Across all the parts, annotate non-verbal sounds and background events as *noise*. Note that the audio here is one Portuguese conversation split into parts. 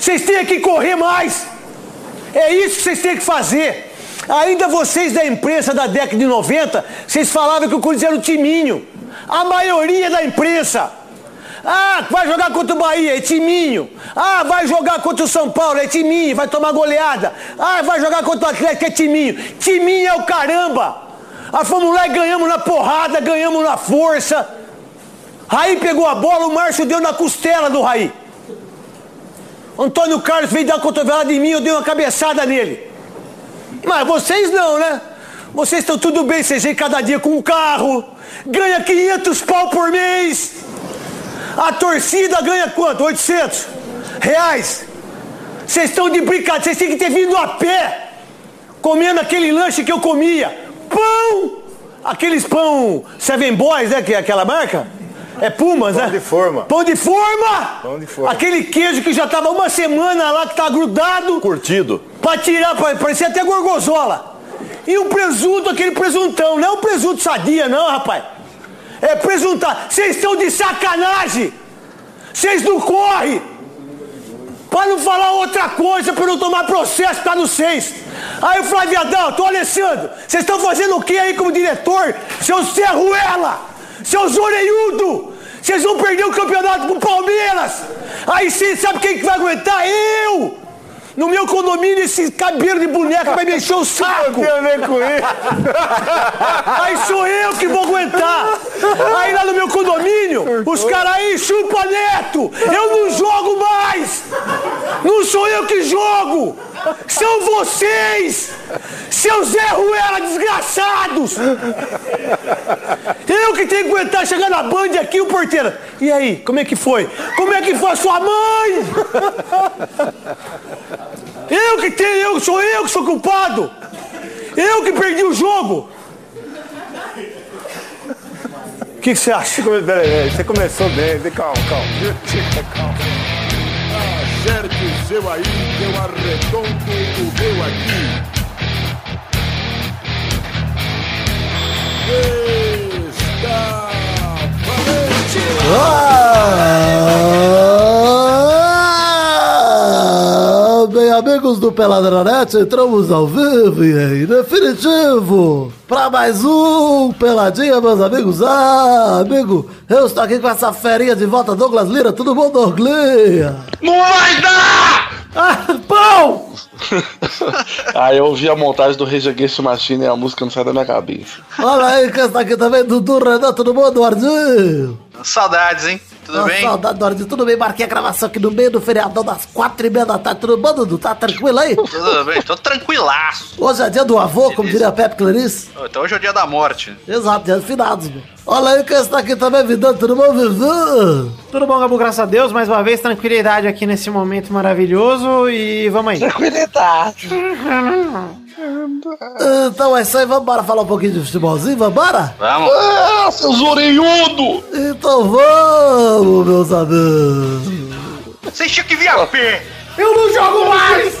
Vocês têm que correr mais. É isso que vocês têm que fazer. Ainda vocês da imprensa da década de 90, vocês falavam que o Corinthians era um timinho. A maioria da imprensa. Ah, vai jogar contra o Bahia, é timinho. Ah, vai jogar contra o São Paulo, é timinho, vai tomar goleada. Ah, vai jogar contra o Atlético, é timinho. Timinho é o caramba. Ah, fomos lá e ganhamos na porrada, ganhamos na força. Raí pegou a bola, o Márcio deu na costela do Raí. Antônio Carlos veio dar uma cotovelada em mim, eu dei uma cabeçada nele. Mas vocês não, né? Vocês estão tudo bem, vocês vêm cada dia com um carro, ganha 500 pau por mês. A torcida ganha quanto? 800 reais. Vocês estão de brincadeira, vocês têm que ter vindo a pé, comendo aquele lanche que eu comia. Pão! Aqueles pão Seven Boys, né? Que é aquela marca? É Pumas, Pão né? de forma. Pão de forma! Pão de forma. Aquele queijo que já tava uma semana lá, que tá grudado. Curtido. Pra tirar, pra, parecia até gorgonzola. E o presunto, aquele presuntão. Não é o presunto sadia, não, rapaz. É presuntar. Vocês estão de sacanagem. Vocês não correm. Pra não falar outra coisa, pra não tomar processo, tá no seis. Aí o Flávio Adalto, ô Alessandro, vocês estão fazendo o que aí como diretor? Seu Serruela, seus orelhudo, vocês vão perder o campeonato pro Palmeiras. Aí sim, sabe quem que vai aguentar? Eu! No meu condomínio, esse cabelo de boneca vai me encher o saco. Tem a ver com. Aí sou eu que vou aguentar. Aí lá no meu condomínio, os caras aí chupa neto. Eu não jogo mais. Não sou eu que jogo. São vocês. Seus Zé Ruela desgraçados. Eu que tenho que aguentar chegar na Band aqui, o porteiro. E aí, como é que foi? Como é que foi a sua mãe? Eu que tenho, eu, sou eu que sou culpado. Eu que perdi o jogo. O que que você acha? Peraí, você começou bem. Calma, calma. *laughs* calma. Acerte o seu aí, eu arredondo o meu aqui. Está valente! Ah, bem, amigos do Peladranet, entramos ao vivo e em definitivo para mais um Peladinha, meus amigos. Ah, amigo, eu estou aqui com essa ferinha de volta, Douglas Lira, tudo bom, Douglas? Não vai dar! Ah, pão! *laughs* Aí eu ouvi a montagem do Rage Against the Machine e a música não sai da minha cabeça. Olha aí, quem está aqui também, Dudu Renan, tudo bom, Eduardinho? Saudades, hein? Tudo Ah, bem? Saudade, Eduardinho, tudo bem? Marquei a gravação aqui no meio do feriadão das quatro e meia da tarde, tudo bom, Dudu? Tá tranquilo aí? Tudo bem, tô tranquilaço. Hoje é dia do avô, como diria Pepe Clarice. Então hoje é o dia da morte. Exato, dia dos finados, meu. Olha aí quem está aqui também, Vidão, tudo bom, Vivan? Tudo bom, Gabu? Graças a Deus. Mais uma vez, tranquilidade aqui nesse momento maravilhoso. E vamos aí. Tranquilidade. *laughs* Então é isso aí, vambora falar um pouquinho de futebolzinho, vambora? Vamos. Ah, seus orelhudo! Então vamos, meus amigos. Vocês tinham que vir a pé. Eu não jogo mais!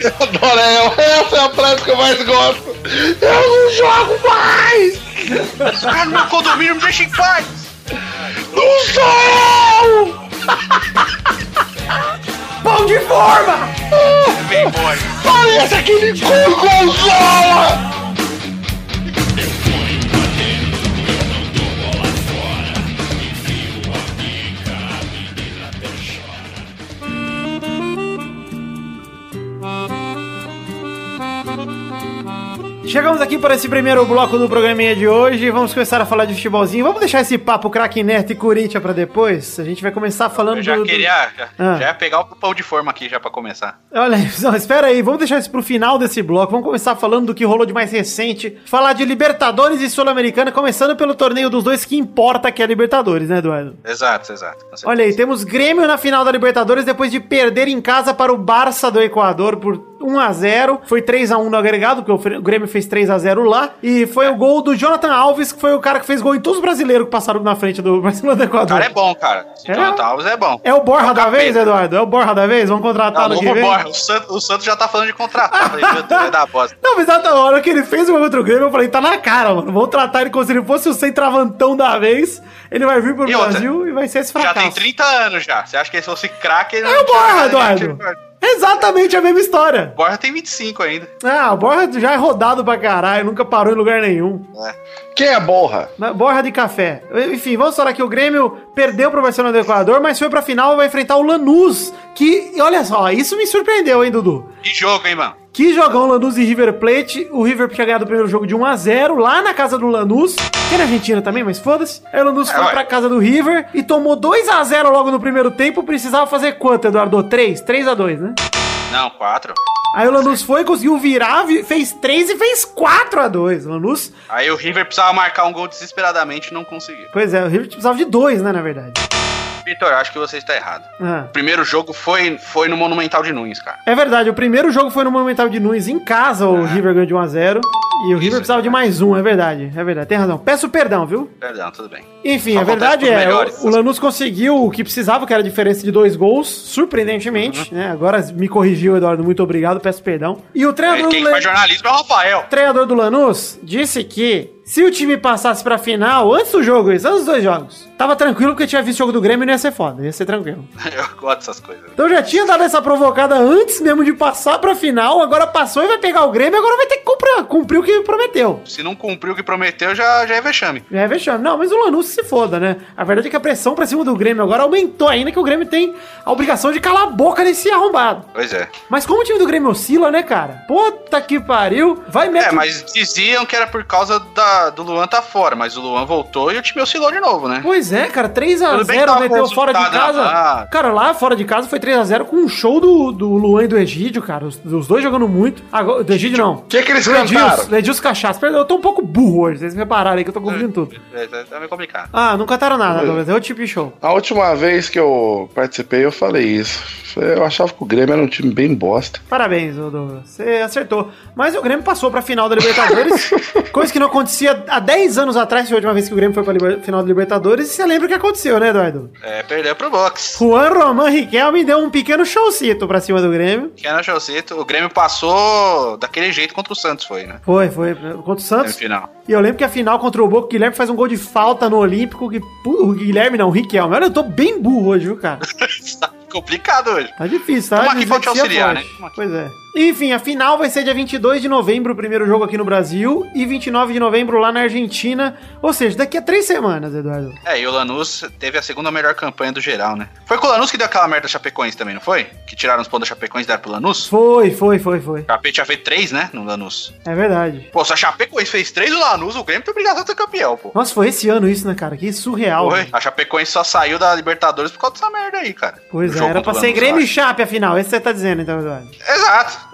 Eu adoro ela, essa é a frase que eu mais gosto. Eu não jogo mais! Os caras no meu condomínio me deixam em paz. Não sou! *laughs* De forma! Vem, boy. Parece aquele gorgonzola! Chegamos aqui para esse primeiro bloco do programinha de hoje. Vamos começar a falar de futebolzinho. Vamos deixar esse papo craque Neto e Corinthians para depois. A gente vai começar falando Eu já do, do- queria. Já, Ah. já ia pegar o pão de forma aqui já pra começar. Olha *laughs* aí, não, espera aí, vamos deixar isso pro final desse bloco. Vamos começar falando do que rolou de mais recente. Falar de Libertadores e Sul-Americana, começando pelo torneio dos dois que importa, que é a Libertadores, né, Eduardo? Exato, exato. Olha aí, temos Grêmio na final da Libertadores depois de perder em casa para o Barça do Equador por 1x0. Foi 3x1 no agregado, porque o o Grêmio fez 3x0 lá. E foi o gol do Jonathan Alves, que foi o cara que fez gol em todos os brasileiros que passaram na frente do *laughs* Barcelona do O Equador. cara é bom, cara. Esse É? Jonathan Alves é bom. É o Borra da capeta. vez, Eduardo? É o Borra da vez? Vamos contratar no que não vem? Borra. O Santos, o Santos já tá falando de contratar. Falei, meu Deus, vai dar bosta. Não, mas na hora que ele fez o gol contra o Grêmio, eu falei, tá na cara, mano. Vamos tratar ele como se ele fosse o centravantão da vez. Ele vai vir pro E outra, Brasil e vai ser esse Já fracasso. tem 30 anos já. Você acha que ele fosse craque? ele É o Borra, Eduardo. Exatamente a mesma história. Borra tem 25 ainda. Ah, o Borra já é rodado pra caralho, nunca parou em lugar nenhum. Quem é borra? Na- Borra de café. Enfim, vamos falar que o Grêmio perdeu pro Barcelona do Equador, mas foi pra final e vai enfrentar o Lanús. Que, olha só, isso me surpreendeu, hein, Dudu? Que jogo, hein, mano? Que jogão Lanús e River Plate. O River tinha ganhado o primeiro jogo de 1x0 lá na casa do Lanús, que é na Argentina também, mas foda-se. Aí o Lanús É, foi pra casa do River e tomou 2x0 logo no primeiro tempo. Precisava fazer quanto, Eduardo? 3? 3x2, né? Não, 4. Aí o Lanús foi, conseguiu virar, vi- fez 3 e fez 4x2. O Lanús, Aí o River precisava marcar um gol desesperadamente e não conseguiu. pois é, o River precisava de 2, né, na verdade. Vitor, acho que você está errado. Ah. O primeiro jogo foi, foi no Monumental de Nunes, cara. É verdade, o primeiro jogo foi no Monumental de Nunes em casa, o River ganhou de 1x0. E o River precisava de mais um, é verdade, é verdade, tem razão. Peço perdão, viu? Perdão, tudo bem. Enfim, Só a verdade é, pros o, melhores. o Lanús conseguiu o que precisava, que era a diferença de dois gols, surpreendentemente, Uhum. né? Agora me corrigiu, Eduardo, muito obrigado, peço perdão. E o treinador, Quem do, faz La- jornalismo é o Rafael. treinador do Lanús disse que se o time passasse pra final, antes do jogo, antes dos dois jogos, tava tranquilo porque tinha visto o jogo do Grêmio e não ia ser foda, ia ser tranquilo. *laughs* Eu gosto dessas coisas. Então já tinha dado essa provocada antes mesmo de passar pra final, agora passou e vai pegar o Grêmio, agora vai ter que cumprir, cumprir o que prometeu. Se não cumpriu o que prometeu, já, já é vexame. Já é vexame. Não, mas o Lanús se foda, né? A verdade é que a pressão pra cima do Grêmio agora aumentou ainda, que o Grêmio tem a obrigação de calar a boca nesse arrombado. Pois é. Mas como o time do Grêmio oscila, né, cara? Puta que pariu. Vai mete É, mas diziam que era por causa da, do Luan tá fora, mas o Luan voltou e o time oscilou de novo, né? Pois é, cara, Tudo bem que 3x0 tava meteu fora de casa. na- Cara, lá fora de casa foi 3x0 com um show do, do Luan e do Egídio, cara. Os, os dois jogando muito. Agora, do Egídio não. O que, que eles Edilson, cantaram? Edilson Cachaça. Eu tô um pouco burro hoje, vocês repararam aí que eu tô confundindo tudo. É, tá, tá meio complicado. Ah, não cantaram nada, Douglas. É outro tipo de show. A última vez que eu participei, eu falei isso. Eu achava que o Grêmio era um time bem bosta. Parabéns, Douglas. Você acertou. Mas o Grêmio passou pra final da Libertadores. *laughs* coisa que não acontecia há 10 anos atrás, foi a última vez que o Grêmio foi pra final da Libertadores. E você lembra o que aconteceu, né, Eduardo? É, perdeu pro Box. Juan Roman Riquelme deu um pequeno showcito pra cima do Grêmio. Que era Chelsito. O Grêmio passou daquele jeito contra o Santos, foi, né? Foi, foi. Contra o Santos. Semifinal. E eu lembro que a final contra o Boca, o Guilherme faz um gol de falta no Olímpico. Que, o Guilherme não, o Riquelme. Olha, eu tô bem burro hoje, viu, cara? *laughs* tá complicado hoje. Tá difícil, tá? Tamo aqui pra te auxiliar, forte. né? Pois é. Enfim, a final vai ser dia 22 de novembro, o primeiro jogo aqui no Brasil, e 29 de novembro lá na Argentina. Ou seja, daqui a três semanas, Eduardo. É, e o Lanús teve a segunda melhor campanha do geral, né? Foi com o Lanús que deu aquela merda da Chapecoense também, não foi? Que tiraram os pontos da Chapecoense e deram pro Lanús? Foi, foi, foi, foi. O tinha feito três, né? No Lanús. É verdade. Pô, se a Chapecoense fez três do Lanús, o Grêmio tem obrigação de ser campeão, pô. Nossa, foi esse ano isso, né, cara? Que surreal. Foi. velho. A Chapecoense só saiu da Libertadores por causa dessa merda aí, cara. Pois No é, jogo era pra ser Grêmio e Chape a final. Esse você tá dizendo, então, Eduardo. Exato.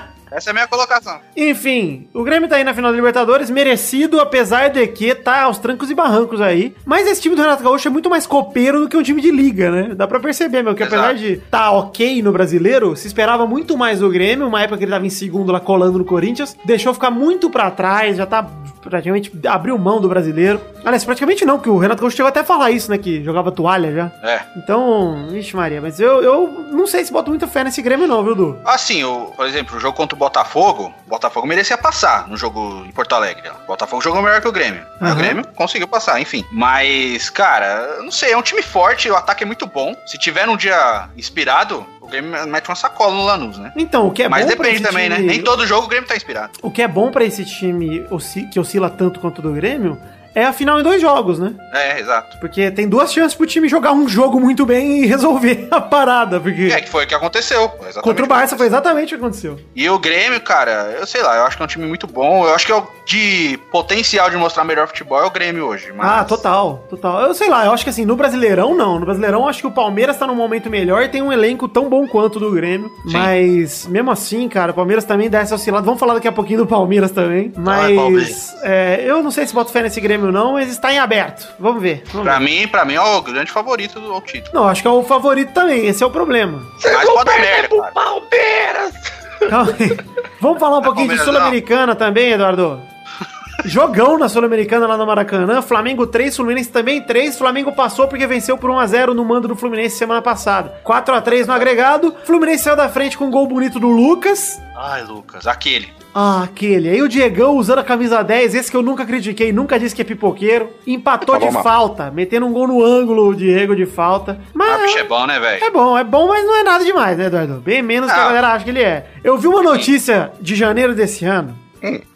*laughs* Essa é a minha colocação. Enfim, o Grêmio tá aí na final da Libertadores, merecido, apesar de que tá aos trancos e barrancos aí. Mas esse time do Renato Gaúcho é muito mais copeiro do que um time de liga, né? Dá pra perceber, meu, que apesar Exato. de tá ok no brasileiro, se esperava muito mais do Grêmio, uma época que ele tava em segundo lá colando no Corinthians, deixou ficar muito pra trás, já tá praticamente abriu mão do brasileiro. Aliás, praticamente não, que o Renato Gaúcho chegou até a falar isso, né? Que jogava toalha já. É. Então, ixi Maria, mas eu, eu não sei se boto muita fé nesse Grêmio não, viu, Du? Assim, o, por exemplo, o jogo contra o Botafogo, o Botafogo merecia passar no jogo em Porto Alegre. O Botafogo jogou melhor que o Grêmio. Mas Aham. O Grêmio conseguiu passar, enfim. Mas, cara, eu não sei, é um time forte, o ataque é muito bom. Se tiver um dia inspirado, o Grêmio mete uma sacola no Lanús, né? Então, o que é Mas bom pra depende também, né? time- Nem todo jogo o Grêmio tá inspirado. O que é bom pra esse time que oscila tanto quanto o do Grêmio é a final em dois jogos, né? É, exato. Porque tem duas chances pro time jogar um jogo muito bem e resolver *laughs* a parada. Porque É, que foi o que aconteceu. contra o Barça foi exatamente o que aconteceu. E o Grêmio, cara, eu sei lá, eu acho que é um time muito bom. Eu acho que é o de potencial de mostrar melhor futebol é o Grêmio hoje. Mas... Ah, total, total. Eu sei lá, eu acho que assim, no Brasileirão não. No Brasileirão eu acho que o Palmeiras tá num momento melhor e tem um elenco tão bom quanto o do Grêmio. Sim. Mas, mesmo assim, cara, o Palmeiras também dá essa oscilada. Vamos falar daqui a pouquinho do Palmeiras também. Mas Palmeiras. é, eu não sei se boto fé nesse Grêmio não, mas está em aberto. Vamos ver. Vamos Pra ver. mim, pra mim é o grande favorito do ao título. Não, acho que é o favorito também, esse é o problema. Mas pode dar merda, cara. Palmeiras! Calma aí. Vamos falar um pouquinho de Sul-Americana também, Eduardo. Jogão na Sul-Americana lá no Maracanã. Flamengo 3, Fluminense também 3. Flamengo passou porque venceu por 1x0 no mando do Fluminense semana passada. 4x3 no agregado. Fluminense saiu da frente com um gol bonito do Lucas. Ai, Lucas, aquele. Ah, aquele. Aí o Diegão usando a camisa 10, esse que eu nunca critiquei, nunca disse que é pipoqueiro. Empatou Tá bom, de falta, metendo um gol no ângulo, o Diego de falta. Mas. Ah, bicho é bom, né, velho? É bom, é bom, mas não é nada demais, né, Eduardo? Bem menos que a Ah. galera acha que ele é. Eu vi uma notícia de janeiro desse ano.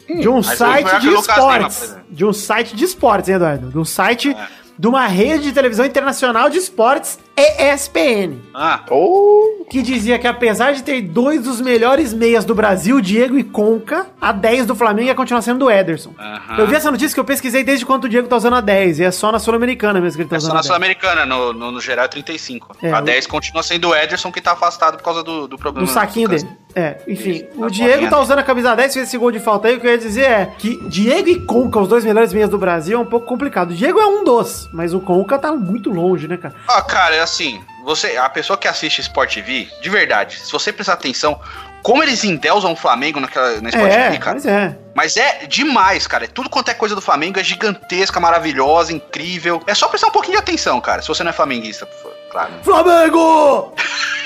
De um Mas site de Lima, esportes. De um site de esportes, hein, Eduardo? De um site É. de uma rede de televisão internacional de esportes, ESPN. Ah, Oh, Que dizia que apesar de ter dois dos melhores meias do Brasil, Diego e Conca, a 10 do Flamengo ia continuar sendo do Ederson. Aham. Eu vi essa notícia que eu pesquisei desde quando o Diego tá usando a 10. E é só na Sul-Americana mesmo que ele tá é usando só a na 10. Sul-Americana, no, no, no geral é 35. É, a o- 10 continua sendo o Ederson que tá afastado por causa do, do problema. No saquinho do dele. É, enfim, Isso, o na Diego tá usando a camisa 10, fez esse gol de falta aí. O que eu ia dizer é que Diego e Conca, os dois melhores meias do Brasil, é um pouco complicado. O Diego é um dos, mas o Conca tá muito longe, né, cara? Ah, cara, é assim, você, a pessoa que assiste Sport TV, de verdade, se você prestar atenção, como eles endeusam o Flamengo naquela, na Sport É, TV, cara. mas é. Mas é demais, cara. É tudo quanto é coisa do Flamengo, é gigantesca, maravilhosa, incrível. É só prestar um pouquinho de atenção, cara. Se você não é flamenguista, por favor, claro. Flamengo!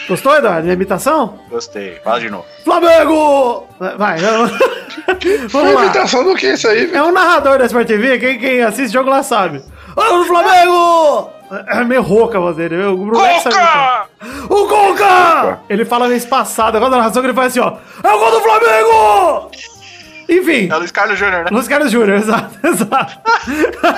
Gostou, Eduardo? Minha imitação? Gostei. Fala de novo. Flamengo! Vai, *laughs* vamos, lá. imitação do que isso aí, velho? É um narrador da Sport TV, quem, quem assiste jogo lá sabe. O Flamengo! É meio rouca a voz dele. O Bruno imitar. O Conca! Ele fala meio espaçado. Agora na narração que ele faz assim, ó. É o gol do Flamengo! Enfim. É o Luiz Carlos Júnior, né? Luiz Carlos Júnior, *laughs* exato, exato.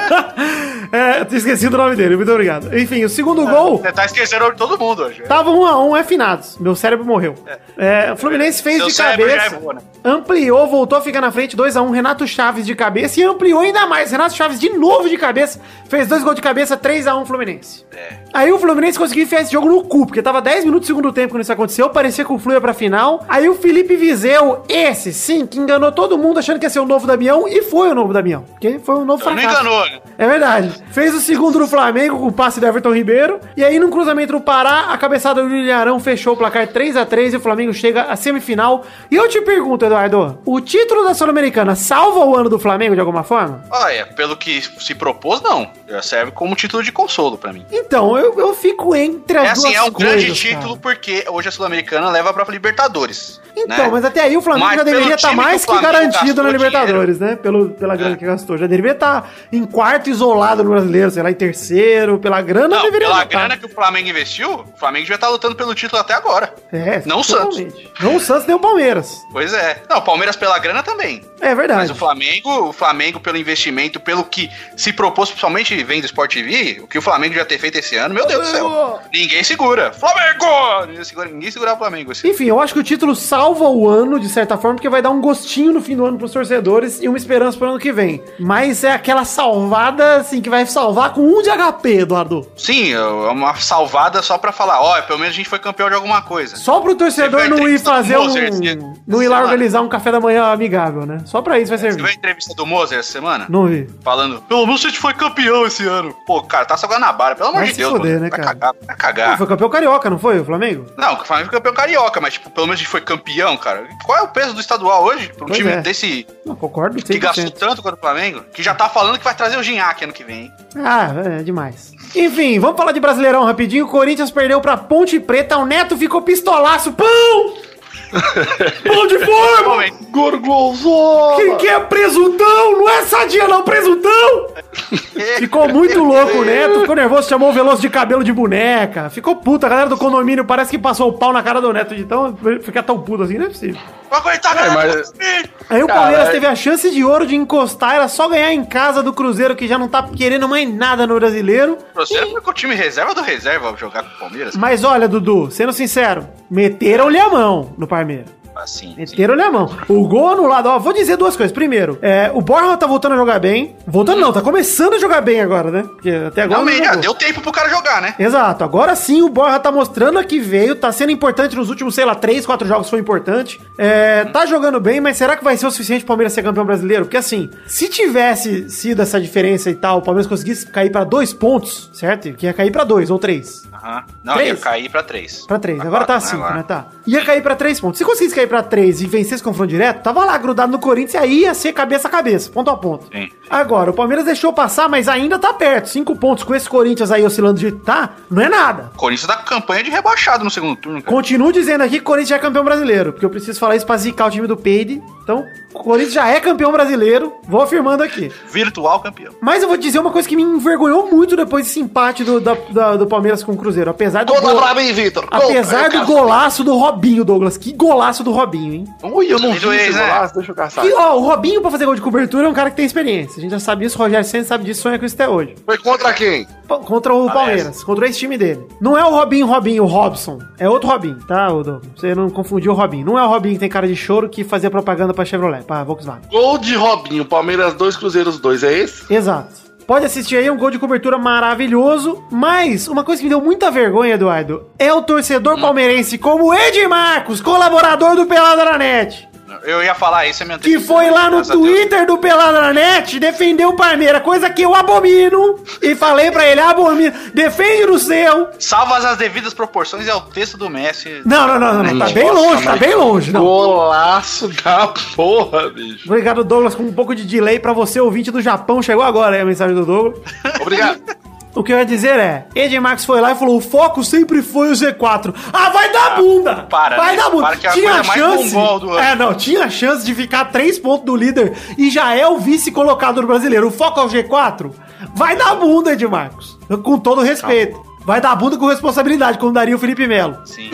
*laughs* é, tinha esquecido o nome dele, muito obrigado. Enfim, o segundo gol Você tá esquecendo de todo mundo hoje. tava um a um, é finados. Meu cérebro morreu. É, o Fluminense fez Seu de já cabeça, é boa, né? ampliou, voltou a ficar na frente, 2 a 1 Renato Chaves de cabeça e ampliou ainda mais. Renato Chaves de novo de cabeça, fez dois gols de cabeça, 3 a 1 Fluminense. É. Aí o Fluminense conseguiu enfiar esse jogo no cu, porque tava 10 minutos do segundo tempo quando isso aconteceu, parecia que o Flu ia pra final. Aí o Felipe Vizeu, esse sim, que enganou todo mundo achando que ia ser o novo Damião, e foi o novo Damião. Porque foi um novo Não fracasso. enganou, né? É verdade. Fez o segundo no Flamengo com o passe do Everton Ribeiro. E aí, num cruzamento no Pará, a cabeçada do William Arão fechou o placar 3 a 3 e o Flamengo chega à semifinal. E eu te pergunto, Eduardo, o título da Sul-Americana salva o ano do Flamengo de alguma forma? Olha, pelo que se propôs, não. Já serve como título de consolo pra mim. Então, eu, eu fico entre as É duas assim, é um grande coisas, cara. título porque hoje a Sul-Americana leva pra Libertadores. Então, né? mas até aí o Flamengo Mas já deveria estar que mais que, Flamengo garantido na Libertadores, né? Pelo, pela grana É. que gastou. Já deveria estar em quarto isolado no brasileiro, sei lá, em terceiro. Pela grana, Não, deveria pela tá. grana que o Flamengo investiu, o Flamengo já tá lutando pelo título até agora. É, Não o totalmente. Não o Santos nem o Palmeiras. Pois é. Não, o Palmeiras pela grana também. É verdade. Mas o Flamengo, o Flamengo pelo investimento, pelo que se propôs, principalmente vem do Sport TV, o que o Flamengo já ter feito esse ano, meu Deus do céu. Ninguém segura. Flamengo! Ninguém segura, ninguém segura o Flamengo. Esse... Enfim, eu acho que o título salva o ano, de certa forma, porque vai dar um gostinho no fim do ano pros torcedores e uma esperança pro ano que vem. Mas é aquela salvada, assim, que vai salvar com um de HP, Eduardo. Sim, é uma salvada só pra falar, ó, pelo menos a gente foi campeão de alguma coisa. Só pro torcedor não ir fazer Mozart, um... né? Não ir lá organizar um café da manhã amigável, né? Só pra isso vai Você viu a servir. entrevista do Mozer essa semana? Não vi. Falando, pelo menos a gente foi campeão esse ano. Pô, cara, tá só Guanabara, pelo amor Vai de Deus. foder, né, vai cara? cagar, vai cagar. foi campeão carioca, não foi, o Flamengo? Não, o Flamengo foi campeão carioca, mas, tipo, pelo menos a gente foi campeão, cara. Qual é o peso do estadual hoje? Pra um Pois time é. Desse Não, concordo que gastou 100%. tanto quanto o Flamengo, que já tá falando que vai trazer o Ginhaque ano que vem. Ah, é demais. Enfim, vamos falar de Brasileirão rapidinho. O Corinthians perdeu pra Ponte Preta, o Neto ficou pistolaço. Pão! *laughs* Pão de forma! Gorgonzola! Quem que é presuntão? Não é sadia não, presuntão! Ficou muito louco o Neto, ficou nervoso, chamou o Veloso de cabelo de boneca. Ficou puto, a galera do condomínio parece que passou o pau na cara do Neto, de tão ficar tão puto assim, não é possível. Vou aguentar, É, cara. mas- Aí o Palmeiras teve a chance de ouro de encostar, era só ganhar em casa do Cruzeiro, que já não tá querendo mais nada no brasileiro. Você foi com o time reserva do reserva jogar com o Palmeiras? Mas olha, Dudu, sendo sincero, meteram-lhe a mão no Palmeiras. Assim. Meteram-lhe a mão. O gol anulado, ó, vou dizer duas coisas. Primeiro, é, o Borja tá voltando a jogar bem. Voltando não, tá começando a jogar bem agora, né? Porque até agora não jogou. deu tempo pro cara jogar, né? Exato, agora sim o Borja tá mostrando que veio, tá sendo importante nos últimos, sei lá, 3, 4 jogos foi importante. É, tá jogando bem, mas será que vai ser o suficiente pro Palmeiras ser campeão brasileiro? Porque assim, se tivesse sido essa diferença e tal, o Palmeiras conseguisse cair pra dois pontos, certo? Que ia cair pra dois ou três. Aham. Não, Três? ia cair pra 3. Pra 3. Agora tá 5, né? Tá. Ia cair pra 3 pontos. Se conseguisse cair pra 3 e vencer esse confronto direto, tava lá grudado no Corinthians e aí ia ser cabeça a cabeça, ponto a ponto. Sim. Agora, o Palmeiras deixou passar, mas ainda tá perto. 5 pontos com esse Corinthians aí oscilando de tá, não é nada. O Corinthians tá com campanha de rebaixado no segundo turno, cara. Continuo dizendo aqui que o Corinthians já é campeão brasileiro, porque eu preciso falar isso pra zicar o time do Peide. Então, o Corinthians já é campeão brasileiro, vou afirmando aqui. Virtual campeão. Mas eu vou dizer uma coisa que me envergonhou muito depois desse empate do, da- da- do Palmeiras com o Cruzeiro. Apesar do, Conta gol- pra mim, Vitor. apesar do golaço do Robinho, Douglas. Que golaço do Robinho, hein? Ui, eu não vi esse né? golaço, deixa eu caçar. Que, ó, o Robinho, pra fazer gol de cobertura, é um cara que tem experiência. A gente já sabe disso, o Rogério Senna sabe disso, sonha com isso até hoje. Foi contra quem? Pa- Contra o Palmeiras, contra esse time dele. Não é o Robinho, Robinho, o Robson. É outro Robinho, tá, Douglas? Você não confundiu o Robinho. Não é o Robinho que tem cara de choro que fazia propaganda pra Chevrolet, pra Volkswagen. Gol de Robinho, Palmeiras 2, Cruzeiros 2, é esse? Exato. Pode assistir aí, é um gol de cobertura maravilhoso. Mas, uma coisa que me deu muita vergonha, Eduardo, é o torcedor palmeirense como Ed Marcos, colaborador do Pelada na Net. Eu ia falar isso, é minha Que foi lá no. Twitter do Peladranet defender o Palmeiras, coisa que eu abomino. E falei pra ele, abomino, defende no seu. Salva as devidas proporções é o texto do Messi. Não, não, não, não, não, tá bem Nossa, longe, tá bem longe. Não. Golaço da porra, bicho. Obrigado, Douglas, com um pouco de delay pra você, ouvinte do Japão. Chegou agora aí a mensagem do Douglas. Obrigado. *laughs* O que eu ia dizer é, Ed Marx foi lá e falou, o foco sempre foi o Z4. Ah, vai dar bunda! para, vai né? dar bunda! Para que é a tinha coisa mais chance, mongol do ano. é, não, tinha chance de ficar três pontos do líder e já é o vice colocado no brasileiro. O foco é o G4? Vai dar bunda, Ed Marcos. Com todo respeito. Vai dar bunda com responsabilidade, como daria o Felipe Melo. Sim.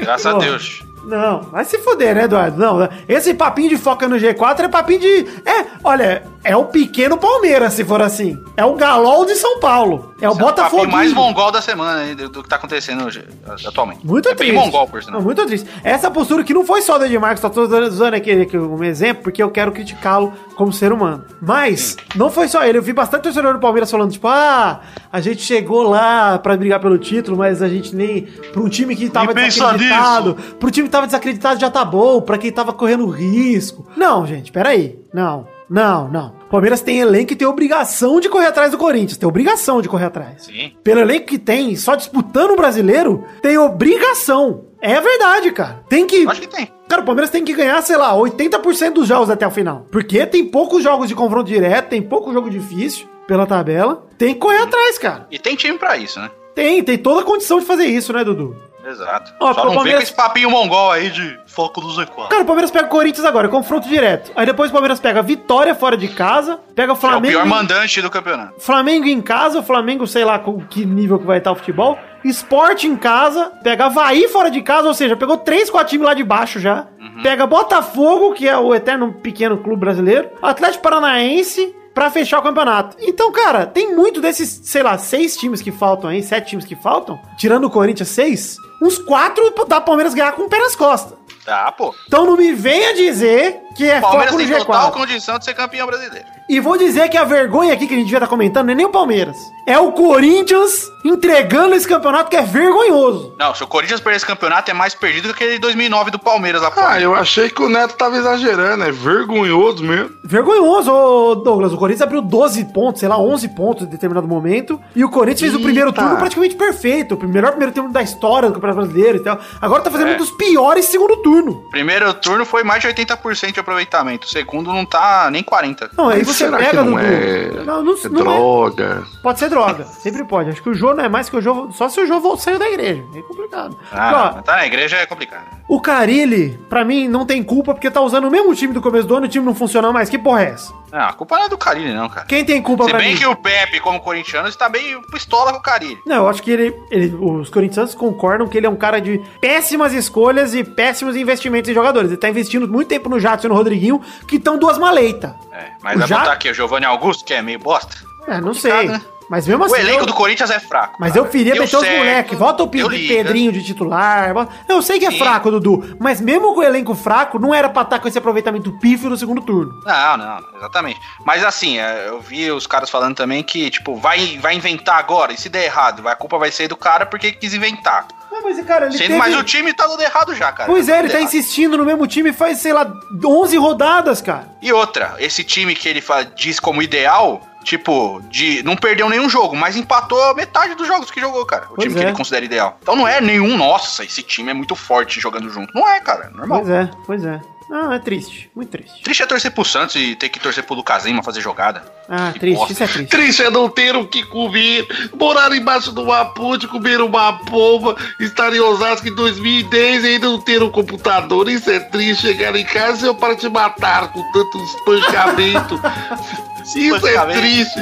Graças a Porra. Deus. Não, vai se foder, né, Eduardo? Não, esse papinho de foca no G4 é papinho de. É, olha, é o pequeno Palmeiras, se for assim. É o Galol de São Paulo. É o Esse é o Botafogo. mais mongol da semana aí, do, que tá acontecendo hoje, atualmente. Muito é triste. mongol, por sinal. Não, muito triste. Essa postura que não foi só do Edmarcos, só tô usando aqui, aqui um exemplo, porque eu quero criticá-lo como ser humano. Mas, não foi só ele. Eu vi bastante torcedor do Palmeiras falando, tipo, ah, a gente chegou lá pra brigar pelo título, mas a gente nem. Pra um time que tava desacreditado. Pro time que tava desacreditado já tá bom, pra quem tava correndo risco. Não, gente, peraí. Não. Não, não. O Palmeiras tem elenco e tem obrigação de correr atrás do Corinthians. Tem obrigação de correr atrás. Sim. Pelo elenco que tem, só disputando o brasileiro, tem obrigação. É verdade, cara. Tem que. Acho que tem. Cara, o Palmeiras tem que ganhar, sei lá, 80% dos jogos até o final. Porque tem poucos jogos de confronto direto, tem pouco jogo difícil pela tabela. Tem que correr atrás, cara. E tem time pra isso, né? Tem, tem toda a condição de fazer isso, né, Dudu? Exato. Ó, Só não Palmeiras- vem com esse papinho mongol aí de foco do Z4. Cara, o Palmeiras pega o Corinthians agora, confronto direto. Aí depois o Palmeiras pega vitória fora de casa, pega o é o Flamengo. pior mandante do campeonato. Flamengo em casa, o Flamengo, sei lá com que nível que vai estar o futebol. Esporte em casa, pega Havaí fora de casa, ou seja, pegou três, quatro times lá de baixo já. Pega Botafogo, que é o eterno pequeno clube brasileiro. Atlético Paranaense, pra fechar o campeonato. Então, cara, tem muito desses, sei lá, seis times que faltam aí, sete times que faltam, tirando o Corinthians, seis, uns quatro dá Palmeiras ganhar com o pé nas costas. Tá, pô. Então não me venha dizer que é O Palmeiras foco no tem total G4. condição de ser campeão brasileiro. E vou dizer que a vergonha aqui que a gente devia estar comentando não é nem o Palmeiras. É o Corinthians entregando esse campeonato que é vergonhoso. Não, se o Corinthians perder esse campeonato é mais perdido que aquele de 2009 do Palmeiras lá Ah, eu achei que o Neto tava exagerando, é vergonhoso mesmo. Vergonhoso, ô Douglas. O Corinthians abriu 12 pontos, sei lá, 11 pontos em determinado momento. E o Corinthians fez o primeiro Eita. turno praticamente perfeito. O melhor primeiro turno da história do Campeonato Brasileiro e tal. Agora tá fazendo É. um dos piores segundo turno. Primeiro turno foi mais de 80% de aproveitamento. O segundo não tá nem 40%. Não, aí você será pega, que não Dudu. é, Não, não, é não é. droga? Pode ser droga. Sempre pode. Acho que o Jô não é mais que o Jô. Só se o vol- saiu da igreja. É complicado. Ah, tá na igreja é complicado. O Carilli, pra mim, não tem culpa porque tá usando o mesmo time do começo do ano e o time não funciona mais. Que porra é essa? Não, a culpa não é do Carilli, não, cara. Quem tem culpa Se pra bem mim? que o Pepe, como corintiano, está meio pistola com o Carilli. Não, eu acho que ele, ele- os corintianos concordam que ele é um cara de péssimas escolhas e péssimos investimentos em jogadores. Ele tá investindo muito tempo no e no Rodriguinho, que estão duas maleitas. É, mas O vai Ja- botar aqui o Giovanni Augusto, que é meio bosta. É, não sei. né? Mas mesmo assim. o elenco eu- do Corinthians é fraco. Mas cara. eu queria meter os moleques. Volta o. Pedrinho de titular. bota- Eu sei que é Sim. fraco, Dudu. Mas mesmo com o elenco fraco, não era pra estar com esse aproveitamento pífio no segundo turno. Não, não, exatamente. Mas assim, é, eu vi os caras falando também que, tipo, vai, vai inventar agora, e se der errado, a culpa vai ser do cara porque quis inventar. Ah, mas, cara, ele Sendo, teve... Mas o time tá dando errado já, cara. Pois é, ele tá errado. insistindo no mesmo time faz, sei lá, 11 rodadas, cara. E outra, esse time que ele fa- diz como ideal, tipo, de não perdeu nenhum jogo, mas empatou metade dos jogos que jogou, cara. O Pois time que é. ele considera ideal. Então não é nenhum, nossa, esse time é muito forte jogando junto. Não é, cara, é normal. Pois é, pois é. Não, é triste, muito triste. Triste é torcer pro Santos e ter que torcer pro Lucas Lima fazer jogada. Ah, Que triste, bosta. isso é triste. Triste é não ter o que comer, morar embaixo de uma ponte, comer uma polva, estar em Osasco em 2010 e ainda não ter um computador. Isso é triste. Chegar em casa e eu para te matar com tanto espancamento. *laughs* Isso é triste.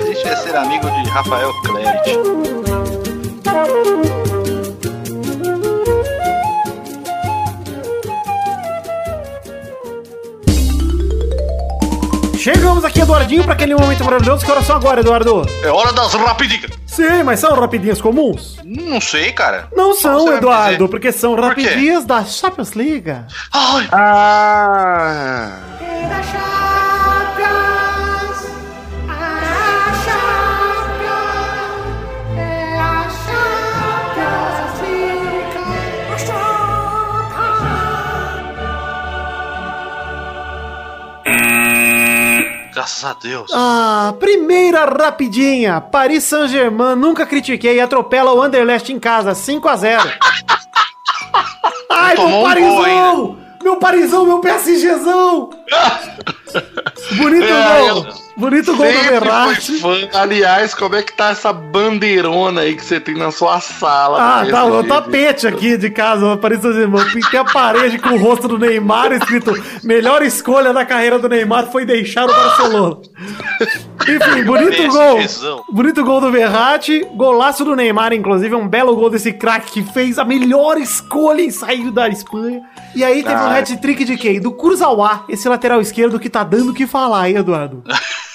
Triste é ser amigo de Rafael Clerit. Chegamos aqui, Eduardinho, pra aquele momento maravilhoso. Que horas são agora, Eduardo? É hora das rapidinhas. Sim, mas são rapidinhas comuns? Não sei, cara. Não são, Eduardo, porque são Por rapidinhas da Champions League. Ai, Ah. Graças a Deus. Ah, primeira rapidinha. Paris Saint-Germain, nunca critiquei, atropela o Anderlecht em casa, 5 a 0 *laughs* Ai, meu Tomou um! Meu Parizão, meu PSGzão! *laughs* Bonito É, gol! Bonito gol do Sempre Verratti. fui fã. Aliás, como é que tá essa bandeirona aí que você tem na sua sala? Ah, do tá, o tapete aqui de casa, Paris Saint-Germain. Pintei a parede com o rosto do Neymar, escrito melhor escolha da carreira do Neymar foi deixar o Barcelona. Enfim, bonito gol. Bonito gol do Verratti, golaço do Neymar, inclusive, um belo gol desse craque que fez a melhor escolha em sair da Espanha. E aí teve um Ah. hat-trick de quem? Do Kurzawa, esse lateral esquerdo que tá dando o que falar, hein, Eduardo? *laughs*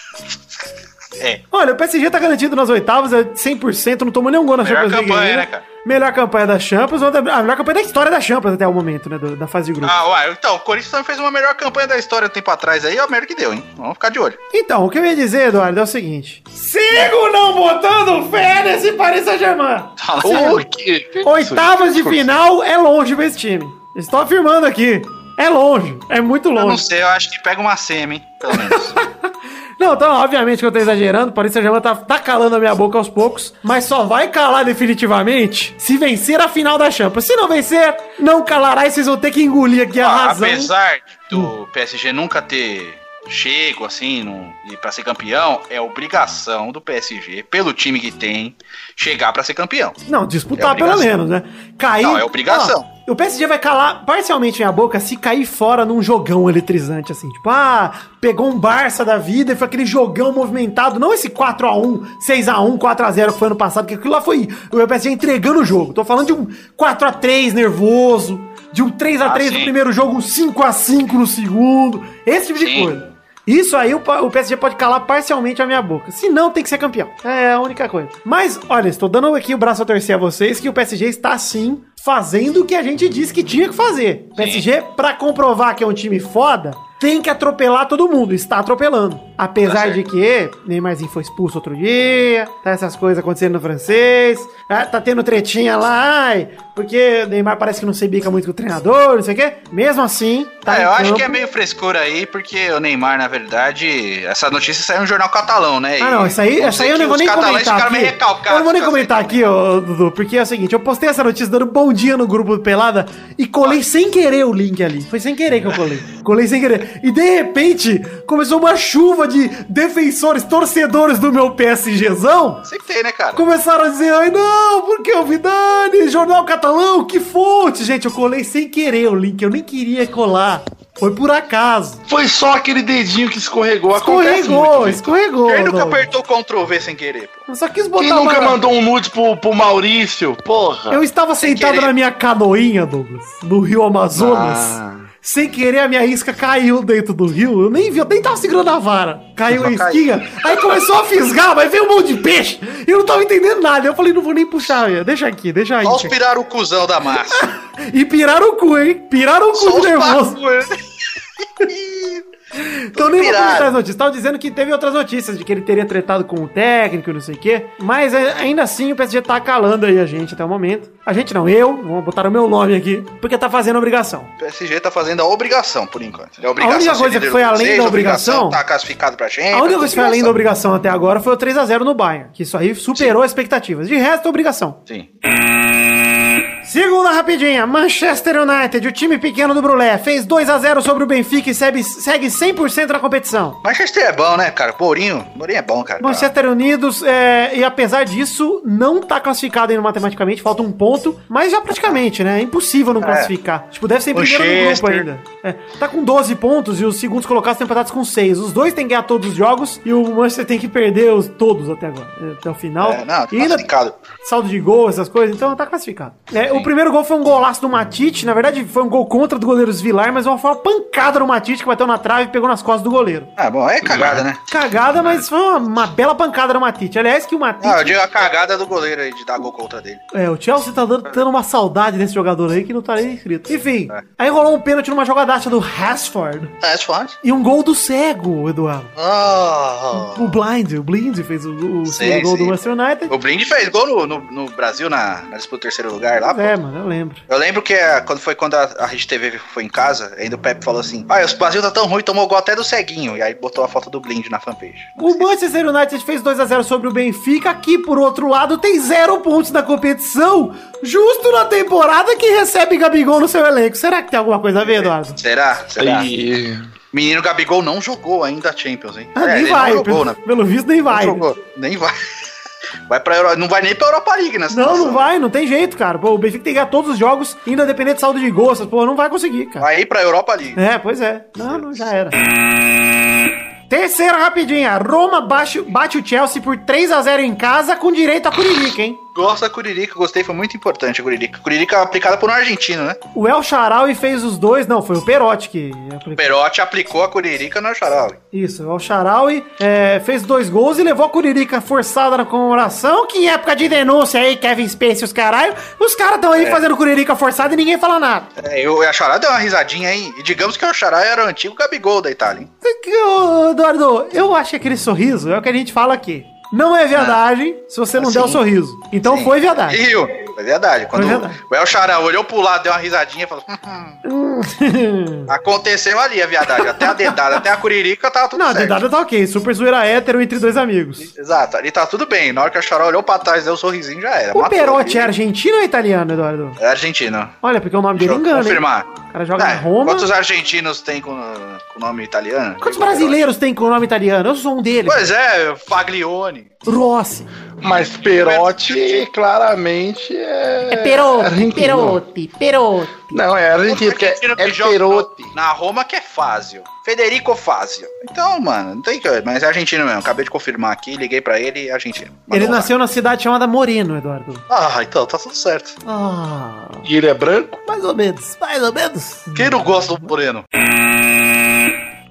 É. Olha, o PSG tá garantido nas oitavas, é 100%, não tomou nenhum gol na Melhor Champions League campanha, né, cara? Melhor campanha da Champions, a melhor campanha da história da Champions até o momento, né, da fase de grupo. Ah, uai, então, o Corinthians também fez uma melhor campanha da história um tempo atrás aí, ó, a merda que deu, hein? Vamos ficar de olho. Então, o que eu ia dizer, Eduardo, é o seguinte. Sigo não botando fé nesse Paris Saint-Germain. Por sério. quê? Oitavas de final é longe pra esse time. Estou afirmando aqui. É longe. É muito Eu não longe. sei, eu acho que pega uma semi, hein? Pelo menos. *laughs* Não, então, obviamente que eu tô exagerando. O Paris Saint-Germain tá, tá calando a minha boca aos poucos. Mas só vai calar definitivamente se vencer a final da Champions. Se não vencer, não calará e vocês vão ter que engolir aqui a Ó, razão. Apesar do PSG nunca ter chego assim no, e para ser campeão, é obrigação do PSG, pelo time que tem, chegar pra ser campeão. Não, disputar É pelo menos, né? Cair. Não, é obrigação. Ó, o PSG vai calar parcialmente minha boca se cair fora num jogão eletrizante, assim. Tipo, ah, pegou um Barça da vida e foi aquele jogão movimentado. Não esse 4x1, 6x1, 4x0 que foi ano passado, que aquilo lá foi o PSG entregando o jogo. Tô falando de um 4x3 nervoso, de um 3x3 Ah, no sim. primeiro jogo, um 5x5 no segundo. Esse tipo de Sim. coisa. Isso aí o, o PSG pode calar parcialmente a minha boca. Se não, tem que ser campeão. É a única coisa. Mas, olha, estou dando aqui o braço a torcer a vocês que o PSG está sim fazendo o que a gente disse que tinha que fazer. PSG, pra comprovar que é um time foda, tem que atropelar todo mundo. Está atropelando. Apesar Tá de que Neymarzinho foi expulso outro dia, tá essas coisas acontecendo no francês, ah, tá tendo tretinha lá, ai, porque o Neymar parece que não se bica muito com o treinador, não sei o quê. Mesmo assim, tá é, eu acho campo. que é meio frescura aí, porque o Neymar, na verdade, essa notícia saiu no jornal catalão, né? Ah, não, isso aí, essa aí eu não vou nem comentar aqui. Eu não vou nem comentar aqui, ô, Dudu, porque é o seguinte, eu postei essa notícia dando bom dia no grupo do Pelada e colei sem querer o link ali. Foi sem querer que eu colei. Colei sem querer. E de repente, começou uma chuva de defensores, torcedores do meu PSGzão. Sempre tem, né, cara? Começaram a dizer, ai não, porque o Vidani, jornal catalão, que fonte. Gente, eu colei sem querer o link, eu nem queria colar. Foi por acaso. Foi só aquele dedinho que escorregou. Escorregou, muito, escorregou. Quem nunca apertou Ctrl V sem querer, pô? Eu só quis botar Quem nunca uma- mandou um nude pro, pro Maurício? Porra. Eu estava sentado querer. na minha canoinha, Douglas, no rio Amazonas. Ah. Sem querer, a minha isca caiu dentro do rio. Eu nem vi, eu nem tava segurando a vara. Caiu a isquinha. Aí começou a fisgar, mas veio um monte de peixe. E eu não tava entendendo nada. Eu falei, não vou nem puxar, velho. deixa aqui, deixa aí. Olha os pirar o cuzão da massa. *laughs* E piraram o cu, hein? Piraram o cu Só de os nervoso. *laughs* Então nem vou pirado. comentar as notícias. Estavam dizendo que teve outras notícias de que ele teria tretado com o técnico e não sei o quê. Mas é, ainda assim o PSG tá calando aí a gente até o momento. A gente não, eu, vou botar o meu nome aqui, porque tá fazendo obrigação. O PSG tá fazendo a obrigação, por enquanto. É a obrigação única ser coisa que foi além da obrigação- Tá classificado pra gente. A única coisa que foi além da obrigação até agora foi o 3x0 no Bayern, que isso aí superou as expectativas. De resto, é obrigação. Sim. Segunda rapidinha, Manchester United, o time pequeno do Brulé, fez 2 a 0 sobre o Benfica e segue, segue 100% na competição. Manchester é bom, né, cara? Mourinho, Mourinho é bom, cara. Manchester Unidos, é, e apesar disso, não tá classificado ainda matematicamente, falta um ponto, mas já praticamente, né? É impossível não classificar. Tipo, deve ser em primeiro no grupo ainda. É, tá com 12 pontos e os segundos colocados estão empatados com 6. Os dois têm que ganhar todos os jogos e o Manchester tem que perder os, todos até agora, até o final. É, não, tá e ainda classificado. saldo de gol, essas coisas, então tá classificado. É, o primeiro gol foi um golaço do Matite, na verdade foi um gol contra do goleiro Vilar, mas uma, foi uma pancada no Matite que bateu na trave e pegou nas costas do goleiro. Ah, bom, é cagada, né? Cagada, mas foi uma, uma bela pancada no Matite. Aliás, que o Matite. Ah, eu digo a cagada do goleiro aí de dar gol contra dele. É, o Chelsea tá dando, tendo uma saudade desse jogador aí que não tá nem inscrito. Enfim, É. aí rolou um pênalti numa jogadaça do Rashford Ah, é foda. e um gol do cego, Eduardo. Ah. O Blind, o Blind fez o, o Sim, gol sim. do Manchester United. O Blind fez gol no, no, no Brasil na, na disputa do terceiro lugar lá. pô. É, mano, eu lembro. Eu lembro que é, quando foi quando a, a Rede TV foi em casa, ainda o Pepe falou assim: Ah, o Brasil tá tão ruim, tomou gol até do ceguinho. E aí botou a foto do Blind na fanpage. O Manchester United fez 2 a 0 sobre o Benfica, que por outro lado tem zero pontos na competição, justo na temporada que recebe Gabigol no seu elenco. Será que tem alguma coisa a ver, Eduardo? Será? Será? Aí. Menino Gabigol não jogou ainda a Champions, hein? Ah, É, nem ele vai, Não jogou, pelo, né? pelo visto nem vai. Não jogou. Nem vai. Vai pra Euro... Não vai nem pra Europa League nessa Não, situação. não vai, não tem jeito, cara. Pô, o Benfica tem que ganhar todos os jogos, ainda dependendo de saldo de gols, porra, não vai conseguir, cara. Vai ir pra Europa League. É, pois é. Não, não, já era. Terceira rapidinha. Roma bate, bate o Chelsea por 3 a 0 em casa com direito a Curirica, hein? Gosto da Curirica, gostei, foi muito importante a Curirica. Curirica aplicada por um argentino, né? O El Charaui fez os dois. Não, foi o Perotti que O aplicou. Perotti aplicou a Curirica no Xaraui. Isso, o El Charaui é, fez dois gols e levou a Curirica forçada na comemoração, que em época de denúncia aí, Kevin Space e os caralho, os caras estão aí fazendo Curirica forçada e ninguém fala nada. É, eu, a Xará deu uma risadinha aí. E digamos que o Xará era o antigo Gabigol da Itália, hein? Eduardo, eu acho que aquele sorriso é o que a gente fala aqui. Não é viadagem se você não Assim. der o sorriso. Então Sim. foi viadagem. Rio, foi verdade. Quando verdade. o El Xará olhou pro lado, deu uma risadinha e falou: "Hum, hum." *laughs* Aconteceu ali a viadagem. Até a dedada, até a Curirica tava tudo Não, a certo. dedada tá ok. Super zoeira hétero entre dois amigos. Exato, ali tá tudo bem. Na hora que a Xará olhou pra trás, deu um sorrisinho, já era. O Matou Perotti é argentino ou italiano, Eduardo? É argentino. Olha, porque o nome dele Deixa eu engana, hein? confirmar. O cara joga É, na Roma. Quantos argentinos tem com, com nome italiano? Quantos brasileiros tem com o nome italiano? Eu sou um deles. Pois é, Faglione. Rossi. Mas Perotti claramente é. É Perotti. Perotti, Perotti. Não, é argentino, porque é, é Perotti. Na Roma que é Fázio. Federico Fázio. Então, mano, não tem que. Mas é argentino mesmo. Acabei de confirmar aqui, liguei pra ele, é argentino. Ele lá. nasceu na cidade chamada Moreno, Eduardo. Ah, então tá tudo certo. Ah, E ele é branco? mais ou menos, mais ou menos. Quem não gosta do Moreno?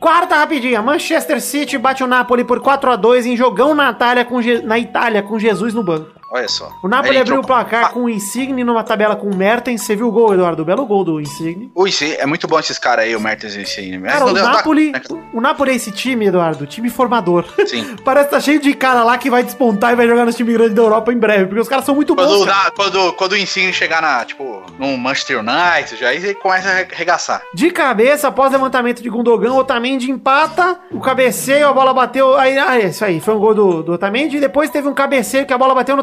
Quarta rapidinha, Manchester City bate o Napoli por 4 a 2 em jogão na Itália com, Je- na Itália com Jesus no banco. Olha só. O Napoli abriu o entrou- placar com o Insigne numa tabela com o Mertens. Você viu o gol, Eduardo? O belo gol do Insigne. Ui, sim, é muito bom esses caras aí, o Mertens e o Insigne. Mas Cara, o tá- Napoli, o Napoli é esse time, Eduardo, time formador. Sim. *laughs* Parece que tá cheio de cara lá que vai despontar e vai jogar nos times grandes da Europa em breve, porque os caras são muito Quando, bons. o quando, quando o Insigne chegar na, tipo, num Manchester United, já aí ele começa a arregaçar. De cabeça, após levantamento de Gundogan, Otamendi empata, o cabeceio, a bola bateu, aí, ah, é isso aí, foi um gol do, do Otamendi, e depois teve um cabeceio que a bola bateu no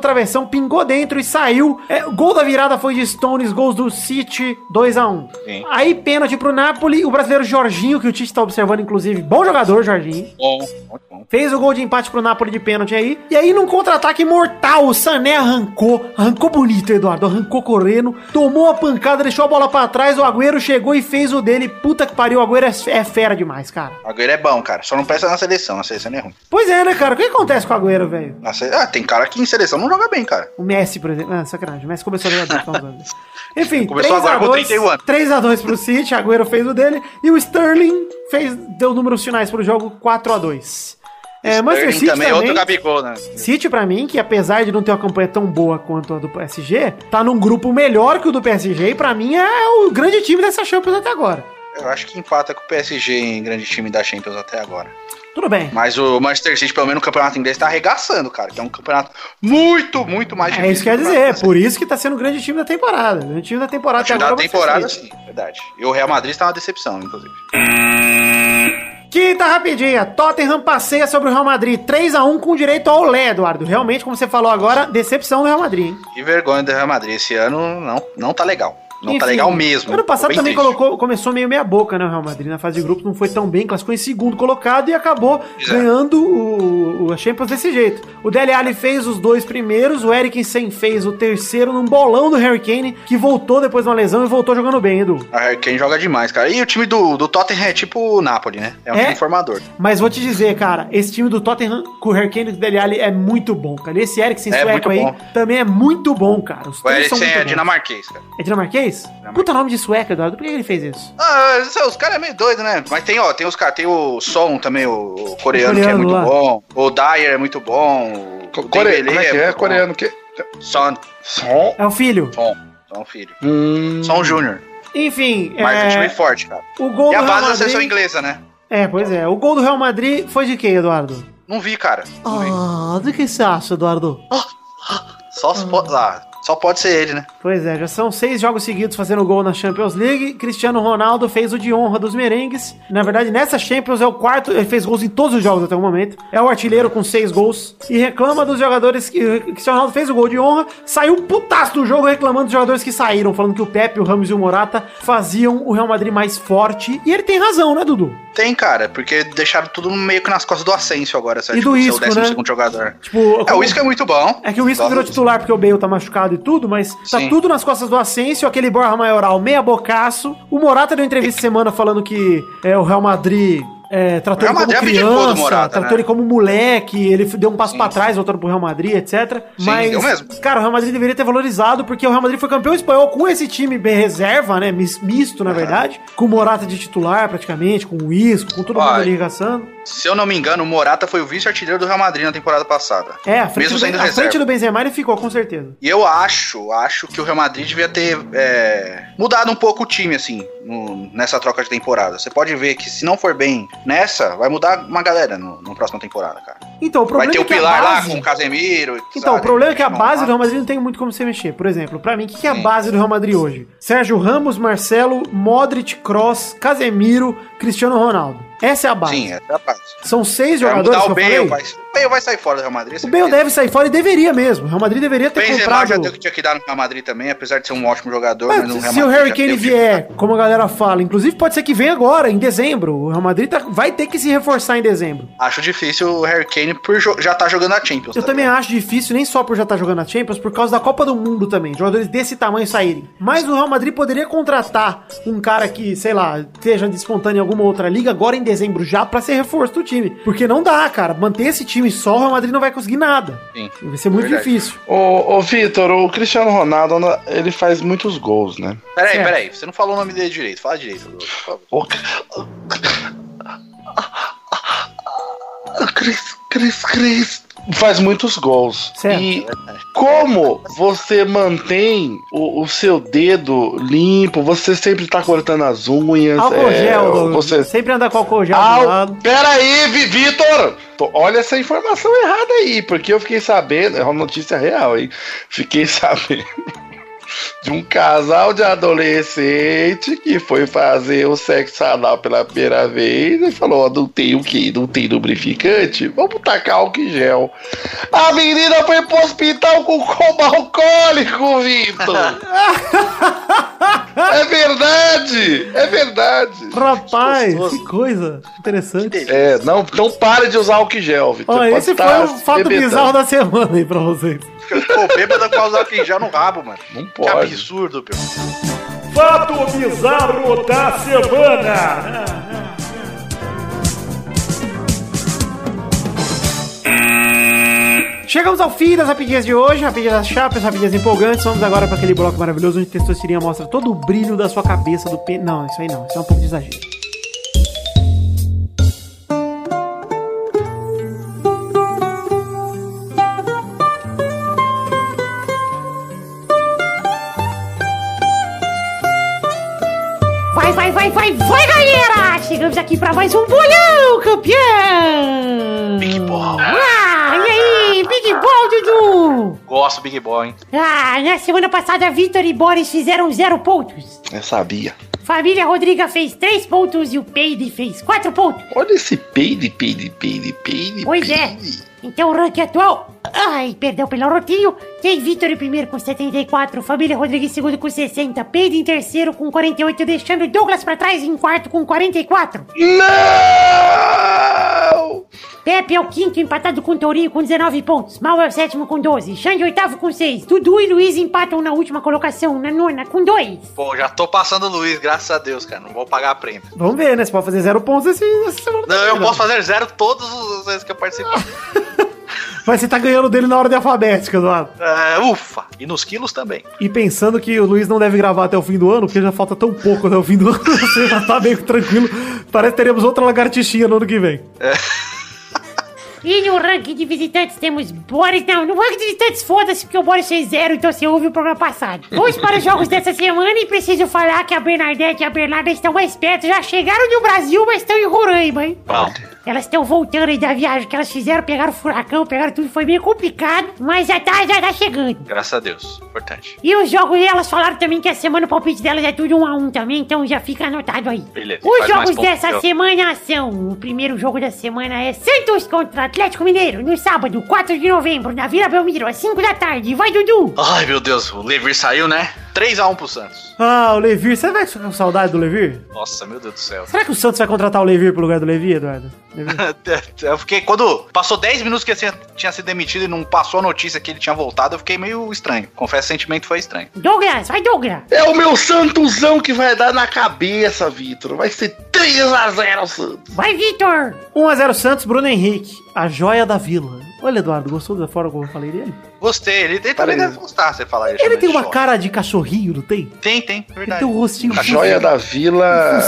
pingou dentro e saiu. É, o gol da virada foi de Stones, gols do City, 2x1. Sim. Aí, pênalti pro Napoli, o brasileiro Jorginho, que o Tite tá observando, inclusive, bom jogador, Jorginho. Bom, bom. Fez o gol de empate pro Napoli de pênalti aí. E aí, num contra-ataque mortal, o Sané arrancou. Arrancou bonito, Eduardo. Arrancou correndo. Tomou a pancada, deixou a bola pra trás. O Agüero chegou e fez o dele. Puta que pariu, o Agüero é, é fera demais, cara. O Agüero é bom, cara. Só não presta na seleção. Na seleção é ruim. Pois é, né, cara? O que acontece com o Agüero, velho? Ah, tem cara que em seleção não joga bem, cara. O Messi, por exemplo. Ah, sacanagem. O Messi começou a jogar usando. *laughs* Enfim, Começou agora com 31 anos. 3x2 pro City, Agüero fez o dele. E o Sterling fez, deu números finais pro jogo 4x2. É, Manchester Sterling City também, também, outro Gabigol, né? City, pra mim, que apesar de não ter uma campanha tão boa quanto a do PSG, tá num grupo melhor que o do PSG e pra mim é o grande time dessa Champions até agora. Eu acho que empata com o PSG em grande time da Champions até agora. Tudo bem. Mas o Manchester City, pelo menos no campeonato inglês, tá arregaçando, cara. Que é um campeonato muito, muito mais É isso que quer dizer, é por isso que tá sendo o grande time da temporada. O grande time da temporada que agora da temporada, esse. sim, verdade. E o Real Madrid está uma decepção, inclusive. Quinta rapidinha. Tottenham passeia sobre o Real Madrid. 3x1 com direito ao Olé, Eduardo. Realmente, como você falou agora, decepção do Real Madrid, hein? Que vergonha do Real Madrid. Esse ano não, não tá legal. Não tá Enfim, legal mesmo. Ano passado também triste. colocou, começou meio meia boca, né? O Real Madrid na fase de grupos não foi tão bem, classificou em segundo colocado e acabou ganhando o, a Champions desse jeito. O Dele Alli fez os dois primeiros, o Eriksen fez o terceiro num bolão do Harry Kane, que voltou depois de uma lesão e voltou jogando bem, Edu. A Harry Kane joga demais, cara. E o time do, do Tottenham é tipo o Napoli, né? É um É? time formador. Mas vou te dizer, cara, esse time do Tottenham com o Harry Kane e o Dele Alli é muito bom, cara. E esse Eriksen É sueco aí bom. também é muito bom, cara. Os O Eriksen é dinamarquês, cara. É dinamarquês? Puta nome de sueco, Eduardo. Por que ele fez isso? Ah, os- os caras é meio doido, né? Mas tem, ó, tem os caras, tem o Son também, o, o coreano, O que é coreano muito lá. bom. O Dyer é muito bom. O, Core... Dembélé Como é que é? bom. Coreano que. Son, Som. É o filho. Son, Son filho. Hum. Son Júnior. Enfim, Mas é um é, time forte, cara. o gol E a do Real base da Madrid... seleção inglesa, né? É, pois é. O gol do Real Madrid foi de quem, Eduardo? Não vi, cara. Não vi. Ah, de que você acha, Eduardo? Só, se po- ah, só pode ser ele, né? Pois é, já são seis jogos seguidos fazendo gol na Champions League. Cristiano Ronaldo fez o de honra dos merengues. Na verdade, nessa Champions é o quarto, ele fez gols em todos os jogos até o momento. É o artilheiro com seis gols. E reclama dos jogadores que. Cristiano Ronaldo fez o gol de honra, saiu putaço do jogo reclamando dos jogadores que saíram, falando que o Pepe, o Ramos e o Morata faziam o Real Madrid mais forte. E ele tem razão, né, Dudu? Tem, cara, porque deixaram tudo meio que nas costas do Asensio agora, essa E do ser Isco, né? segundo jogador. Tipo, É, como- o Isco é muito bom. É que o Isco Gosto virou titular porque o Bale tá machucado e tudo, mas tá Sim. tudo nas costas do Asensio, aquele Borja Maioral meia bocaço. O Morata deu entrevista semana falando que é, o Real Madrid é, tratou ele como do criança, Morata, tratou né? ele como moleque, ele deu um passo pra trás voltando pro Real Madrid, etc. Sim, mas, cara, o Real Madrid deveria ter valorizado porque o Real Madrid foi campeão espanhol com esse time bem reserva, né, mis- misto, na verdade, com o Morata de titular praticamente, com o Isco, com todo mundo ali regaçando. Se eu não me engano, o Morata foi o vice-artilheiro do Real Madrid na temporada passada. É, a frente, Mesmo do, sendo a reserva. frente do Benzema ele ficou, com certeza. E eu acho, acho que o Real Madrid devia ter é, mudado um pouco o time, assim, no- nessa troca de temporada. Você pode ver que se não for bem nessa, vai mudar uma galera no, no próxima temporada, cara. Então, o Vai problema ter é o Pilar lá base- com o Casemiro. Então, sabe? o problema é que a base do lá. Real Madrid não tem muito como você mexer. Por exemplo, pra mim, o que, que é a base do Real Madrid hoje? Sérgio Ramos, Marcelo, Modric, Kroos, Casemiro, Cristiano Ronaldo. Essa é a base. Sim, essa é a base. São seis Vai jogadores mudar que o eu Bale, falei. vai, o Bale vai sair fora do Real Madrid. O Bale deve sair fora e deveria mesmo. O Real Madrid deveria ter Benzema comprado... já deu o que tinha que dar no Real Madrid também, apesar de ser um ótimo jogador, mas, Mas no Real se o Harry Kane o que- vier, como a galera fala, inclusive pode ser que venha agora, em dezembro. O Real Madrid tá- vai ter que se reforçar em dezembro. Acho difícil o Harry Kane por jo- já tá jogando a Champions. Eu tá também ligado? acho difícil, nem só por já estar jogando na Champions, por causa da Copa do Mundo também. Jogadores desse tamanho saírem. Mas o Real Madrid poderia contratar um cara que, sei lá, esteja despontando em alguma outra liga agora em dezembro já pra ser reforço do time. Porque não dá, cara. Manter esse time só, o Real Madrid não vai conseguir nada. Sim. Vai ser muito Verdade. difícil. Ô, ô Vitor, o Cristiano Ronaldo, ele faz muitos gols, né? Peraí, Certo. peraí, você não falou o nome dele direito. Fala direito, por favor. O Cris, Cris, Cris. Faz muitos gols. Certo. E como você mantém o, o seu dedo limpo? Você sempre tá cortando as unhas. Álcool é, gel, você Sempre anda com álcool gel do Au, lado. peraí, Vi- Vitor! Olha essa informação errada aí, porque eu fiquei sabendo, é uma notícia real, hein? Fiquei *laughs* sabendo de um casal de adolescente que foi fazer o sexo anal pela primeira vez e falou: ó, não tem o que? Não tem lubrificante? Vamos tacar álcool gel. A menina foi pro hospital com coma alcoólico, Vitor! *laughs* é verdade! É verdade! Rapaz, que coisa interessante. É, não, não pare de usar álcool gel, Vitor. Ó, esse foi tá o fato bebedando. bizarro da semana aí pra vocês. Pô, bêbado com o álcool em gel no rabo, mano. Não Que pode. absurdo, meu. Fato bizarro da semana. Chegamos ao fim das rapidinhas de hoje, rapidinhas das chapas, rapidinhas empolgantes. Vamos agora para aquele bloco maravilhoso onde Testosterinha mostra todo o brilho da sua cabeça do pen... Não, isso aí não, isso é um pouco de exagero. Chegamos aqui pra mais um bolão, campeão! Big Ball. Ah, e aí, Big Ball, Dudu! Gosto do Big Ball, hein? Ah, na semana passada, Vitor e Boris fizeram zero pontos. Eu sabia. Família Rodriga fez três pontos e o Peide fez quatro pontos. Olha esse peide, peide, peide, peide. Pois é. Então o ranking atual. Ai, perdão pelo rotinho. Tem Vitor em primeiro com 74, Família Rodrigues em segundo com 60, Pedro em terceiro com 48, deixando Douglas pra trás em quarto com 44. Não! Pepe é o quinto, empatado com Tourinho com 19 pontos. Mal é o sétimo com 12. Xande oitavo com 6. Dudu e Luiz empatam na última colocação, na nona, com 2. Pô, já tô passando o Luiz, graças a Deus, cara. Não vou pagar a prenda. Vamos ver, né? Você pode fazer zero pontos esse, essa semana. Não, eu posso fazer zero todas as vezes que eu participar. *laughs* Mas você tá ganhando dele na ordem alfabética, Eduardo. É, ufa. E nos quilos também. E pensando que o Luiz não deve gravar até o fim do ano, porque já falta tão pouco até o fim do ano, *laughs* você já tá meio tranquilo. Parece que teremos outra lagartixinha no ano que vem. E no ranking de visitantes temos Boris. Não, no ranking de visitantes foda-se, porque o Boris fez zero, então você ouve o programa passado. Vamos para os jogos dessa semana e preciso falar que a Bernadette e a Bernarda estão mais perto. Já chegaram no Brasil, mas estão em Roraima, hein? Bom, Elas estão voltando aí da viagem que elas fizeram, pegaram o furacão, pegaram tudo, foi meio complicado, mas já tá, já tá chegando. graças a Deus. Importante. E os jogos, elas falaram também que a semana o palpite delas é tudo um a um também, então já fica anotado aí. Beleza, Os jogos dessa semana são: o primeiro jogo da semana é Santos contra Atlético Mineiro, no sábado, 4 de novembro, na Vila Belmiro, às 5 da tarde. Vai, Dudu! Ai, meu Deus, o Levir saiu, né? 3x1 pro Santos. Ah, o Levir, você vai ficar com saudade do Levir? Nossa, meu Deus do céu. Será que o Santos vai contratar o Levir pro lugar do Levi, Eduardo? Levir? *laughs* Eu fiquei, quando passou 10 minutos que ele tinha- tinha sido demitido e não passou a notícia que ele tinha voltado, eu fiquei meio estranho. Confesso, o sentimento foi estranho. Douglas, vai, Douglas! É o meu Santosão que vai dar na cabeça, Vitor. Vai ser 3x0 Santos. Vai, Vitor! 1x0 Santos, Bruno Henrique, a joia da vila. Olha, Eduardo, gostou da forma como eu falei dele? Gostei, ele, ele também deve gostar, você falar isso. Ele tem uma cara de cachorrinho, não tem? Tem, tem, Ele verdade. tem um rostinho A joia da vila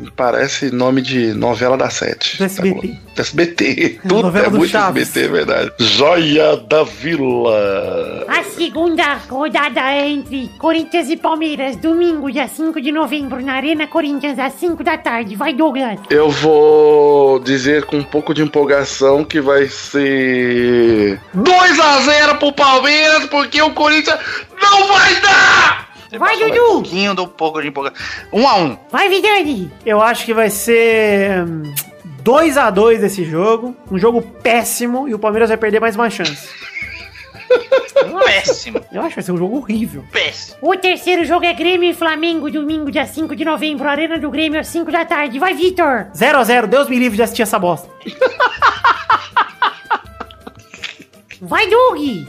me parece nome de novela da sete. Do SBT. Tá? Do SBT. *laughs* Tudo novela é do muito Chaves. SBT, é verdade. Joia da Vila. A segunda rodada é entre Corinthians e Palmeiras, domingo, dia 5 de novembro, na Arena Corinthians, às 5 da tarde. Vai, Douglas! Eu vou dizer com um pouco de empolgação que vai ser 2x0 pro Palmeiras, porque o Corinthians não vai dar! Você Vai, Dudu! Um pouquinho, um pouco de empolgação. 1x1. Vai, Vidani! Eu acho que vai ser hum, 2x2 esse jogo. Um jogo péssimo e o Palmeiras vai perder mais uma chance. *laughs* Péssimo. Eu acho que vai ser um jogo horrível. Péssimo. O terceiro jogo é Grêmio e Flamengo, domingo, dia 5 de novembro, Arena do Grêmio, às 5 da tarde. Vai, Vitor! 0x0, Deus me livre de assistir essa bosta. *laughs* Vai, Doug! *laughs*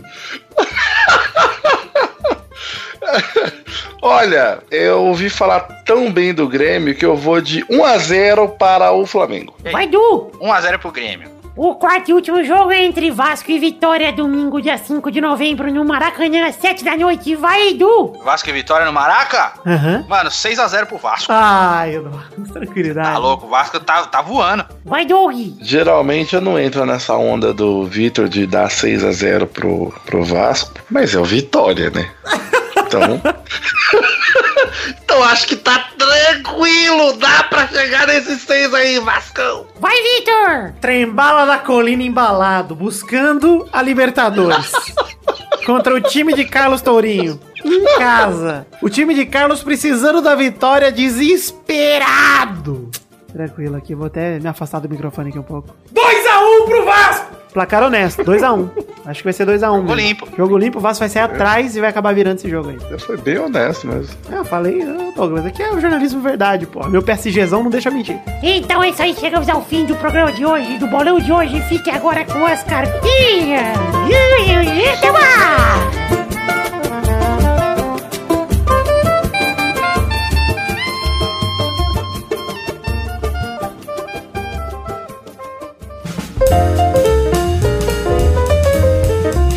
Olha, eu ouvi falar tão bem do Grêmio que eu vou de 1x0 para o Flamengo. Vai, Du! 1x0 pro Grêmio. O quarto e último jogo é entre Vasco e Vitória, domingo, dia 5 de novembro, no Maracanã, às 7 da noite. Vai, Edu! Vasco e Vitória no Maraca? Aham. Mano, 6x0 pro Vasco. Ai, Eduardo, *laughs* tranquilidade. Tá louco, o Vasco tá, tá voando. Vai, Doug! Geralmente eu não entro nessa onda do Vitor de dar 6x0 pro, pro Vasco, mas é o Vitória, né? Então. *laughs* então acho que tá tranquilo, dá pra chegar nesses seis aí, Vascão. Vai, Vitor! Trembala da colina embalado, buscando a Libertadores. *laughs* Contra o time de Carlos Tourinho. Em casa. O time de Carlos precisando da vitória desesperado. Tranquilo aqui, vou até me afastar do microfone aqui um pouco. 2x1 pro Vasco! Placar honesto, 2x1. Acho que vai ser 2x1. Jogo mesmo. limpo. Jogo limpo, o Vasco vai sair atrás e vai acabar virando esse jogo aí. Eu fui bem honesto mesmo. É, eu falei, ah, Douglas, aqui é o jornalismo verdade, pô. Meu PSGzão não deixa mentir. Então é isso aí, chegamos ao fim do programa de hoje, do bolão de hoje. Fique agora com as cartinhas. Até mais!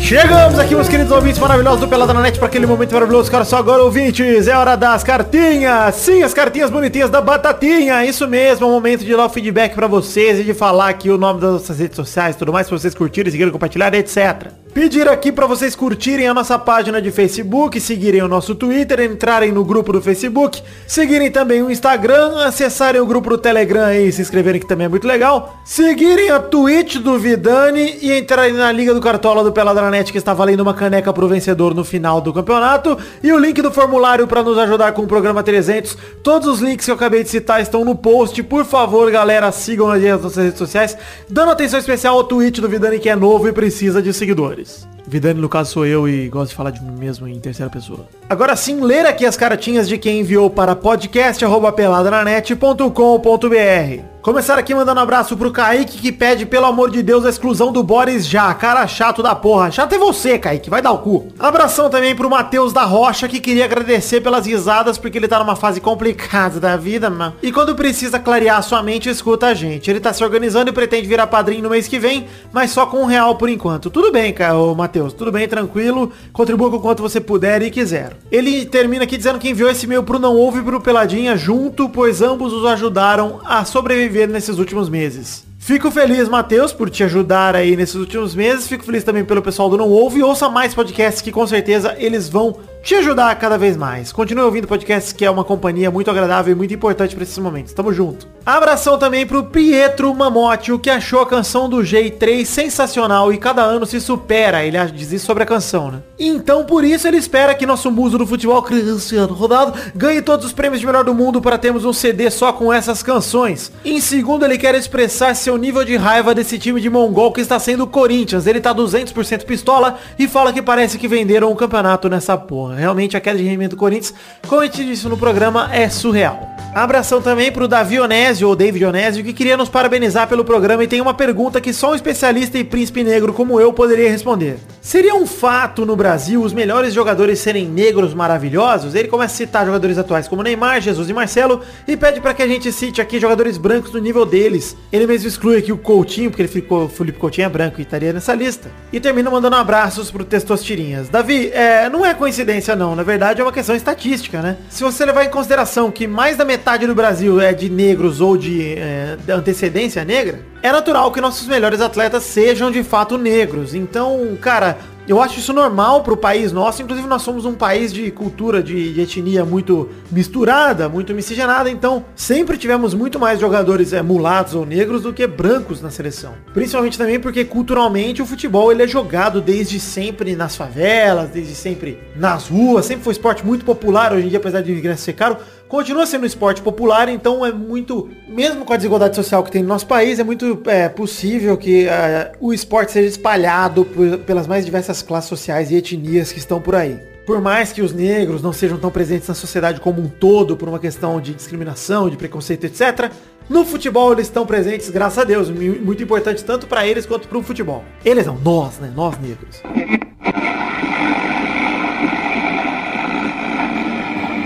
Chegamos aqui, meus queridos ouvintes maravilhosos do Pelada na Net, para aquele momento maravilhoso, cara. Só agora, ouvintes, é hora das cartinhas. Sim, as cartinhas bonitinhas da Batatinha. Isso mesmo, é o momento de dar o feedback para vocês e de falar aqui o nome das nossas redes sociais tudo mais, para vocês curtirem, seguirem, compartilharem, etc. Pedir aqui pra vocês curtirem a nossa página de Facebook, seguirem o nosso Twitter, entrarem no grupo do Facebook, seguirem também o Instagram, acessarem o grupo do Telegram aí, se inscreverem que também é muito legal, seguirem a Twitch do Vidani e entrarem na Liga do Cartola do Peladranet que está valendo uma caneca pro vencedor no final do campeonato e o link do formulário para nos ajudar com o programa 300. Todos os links que eu acabei de citar estão no post. Por favor, galera, sigam nas nossas redes sociais, dando atenção especial ao tweet do Vidani que é novo e precisa de seguidores. Peace. Vidani, no caso, sou eu e gosto de falar de mim mesmo em terceira pessoa. Agora sim, ler aqui as cartinhas de quem enviou para podcast.peladranet.com.br. Começar aqui mandando um abraço pro Kaique que pede, pelo amor de Deus, a exclusão do Boris já. Cara chato da porra. Chato é você, Kaique. Vai dar o cu. Abração também pro Matheus da Rocha que queria agradecer pelas risadas porque ele tá numa fase complicada da vida, mano. E quando precisa clarear sua mente, escuta a gente. Ele tá se organizando e pretende virar padrinho no mês que vem, mas só com um real por enquanto. Tudo bem, cara, ô Matheus. Tudo bem, tranquilo. Contribua com quanto você puder e quiser. Ele termina aqui dizendo que enviou esse e-mail pro Não Ouve e pro Peladinha junto, pois ambos os ajudaram a sobreviver nesses últimos meses. Fico feliz, Matheus, por te ajudar aí nesses últimos meses. Fico feliz também pelo pessoal do Não Ouve. Ouça mais podcasts que com certeza eles vão te ajudar cada vez mais. Continue ouvindo podcasts que é uma companhia muito agradável e muito importante para esses momentos. Tamo junto. Abração também pro Pietro Mamotti, o que achou a canção do G3 sensacional e cada ano se supera. Ele diz isso sobre a canção, né? Então, por isso, ele espera que nosso muso do futebol, Cristiano Ronaldo, ganhe todos os prêmios de melhor do mundo para termos um CD só com essas canções. Em segundo, ele quer expressar seu nível de raiva desse time de mongol que está sendo o Corinthians. Ele tá 200% pistola e fala que parece que venderam o campeonato nessa porra. Realmente a queda de rendimento do Corinthians, como a gente disse no programa, é surreal. Abração também pro Davi Onésio, ou David Onésio, que queria nos parabenizar pelo programa e tem uma pergunta que só um especialista e príncipe negro como eu poderia responder. Seria um fato no Brasil os melhores jogadores serem negros maravilhosos? Ele começa a citar jogadores atuais como Neymar, Jesus e Marcelo e pede para que a gente cite aqui jogadores brancos no nível deles. Ele mesmo exclui aqui o Coutinho, porque ele ficou, Felipe Coutinho é branco e estaria nessa lista. E termina mandando abraços pro Testostirinhas. Davi, é, não é coincidência não, na verdade é uma questão estatística, né? Se você levar em consideração que mais da metade do Brasil é de negros ou de, é, antecedência negra, é natural que nossos melhores atletas sejam de fato negros. Então, cara, eu acho isso normal pro país nosso, inclusive nós somos um país de cultura, de, de etnia muito misturada, muito miscigenada, então sempre tivemos muito mais jogadores é, mulatos ou negros do que brancos na seleção. Principalmente também porque culturalmente o futebol ele é jogado desde sempre nas favelas, desde sempre nas ruas, sempre foi esporte muito popular, hoje em dia apesar de ingresso ser caro, continua sendo um esporte popular, então é muito, mesmo com a desigualdade social que tem no nosso país, é muito é, possível que é, o esporte seja espalhado por, pelas mais diversas classes sociais e etnias que estão por aí. Por mais que os negros não sejam tão presentes na sociedade como um todo, por uma questão de discriminação, de preconceito, etc., no futebol eles estão presentes, graças a Deus, muito importante tanto para eles quanto para o futebol. Eles não, nós, né? Nós negros.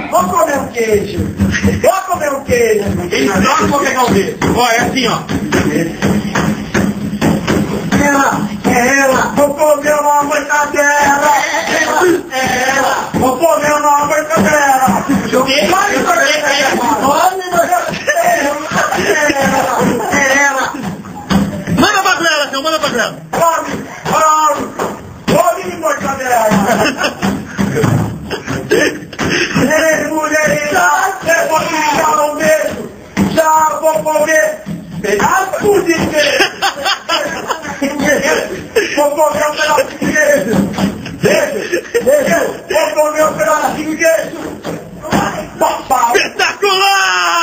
Vou comer um queijo. Vou comer um queijo. Então, vou pegar um queijo. Ó, é assim, ó. Ela, é ela. Vou comer uma mortadela. Ela, é ela. Vou comer uma mortadela. Vai comer ela. Come, mortadela. É ela. Manda pra ela, senhor. Manda pra ela. Come, come. Come, mortadela. *laughs* vou comer pedaço de queijo. Vou comer um pedacinho de queijo. Deixa, deixa, vou comer um pedacinho de. Papai. Espetacular!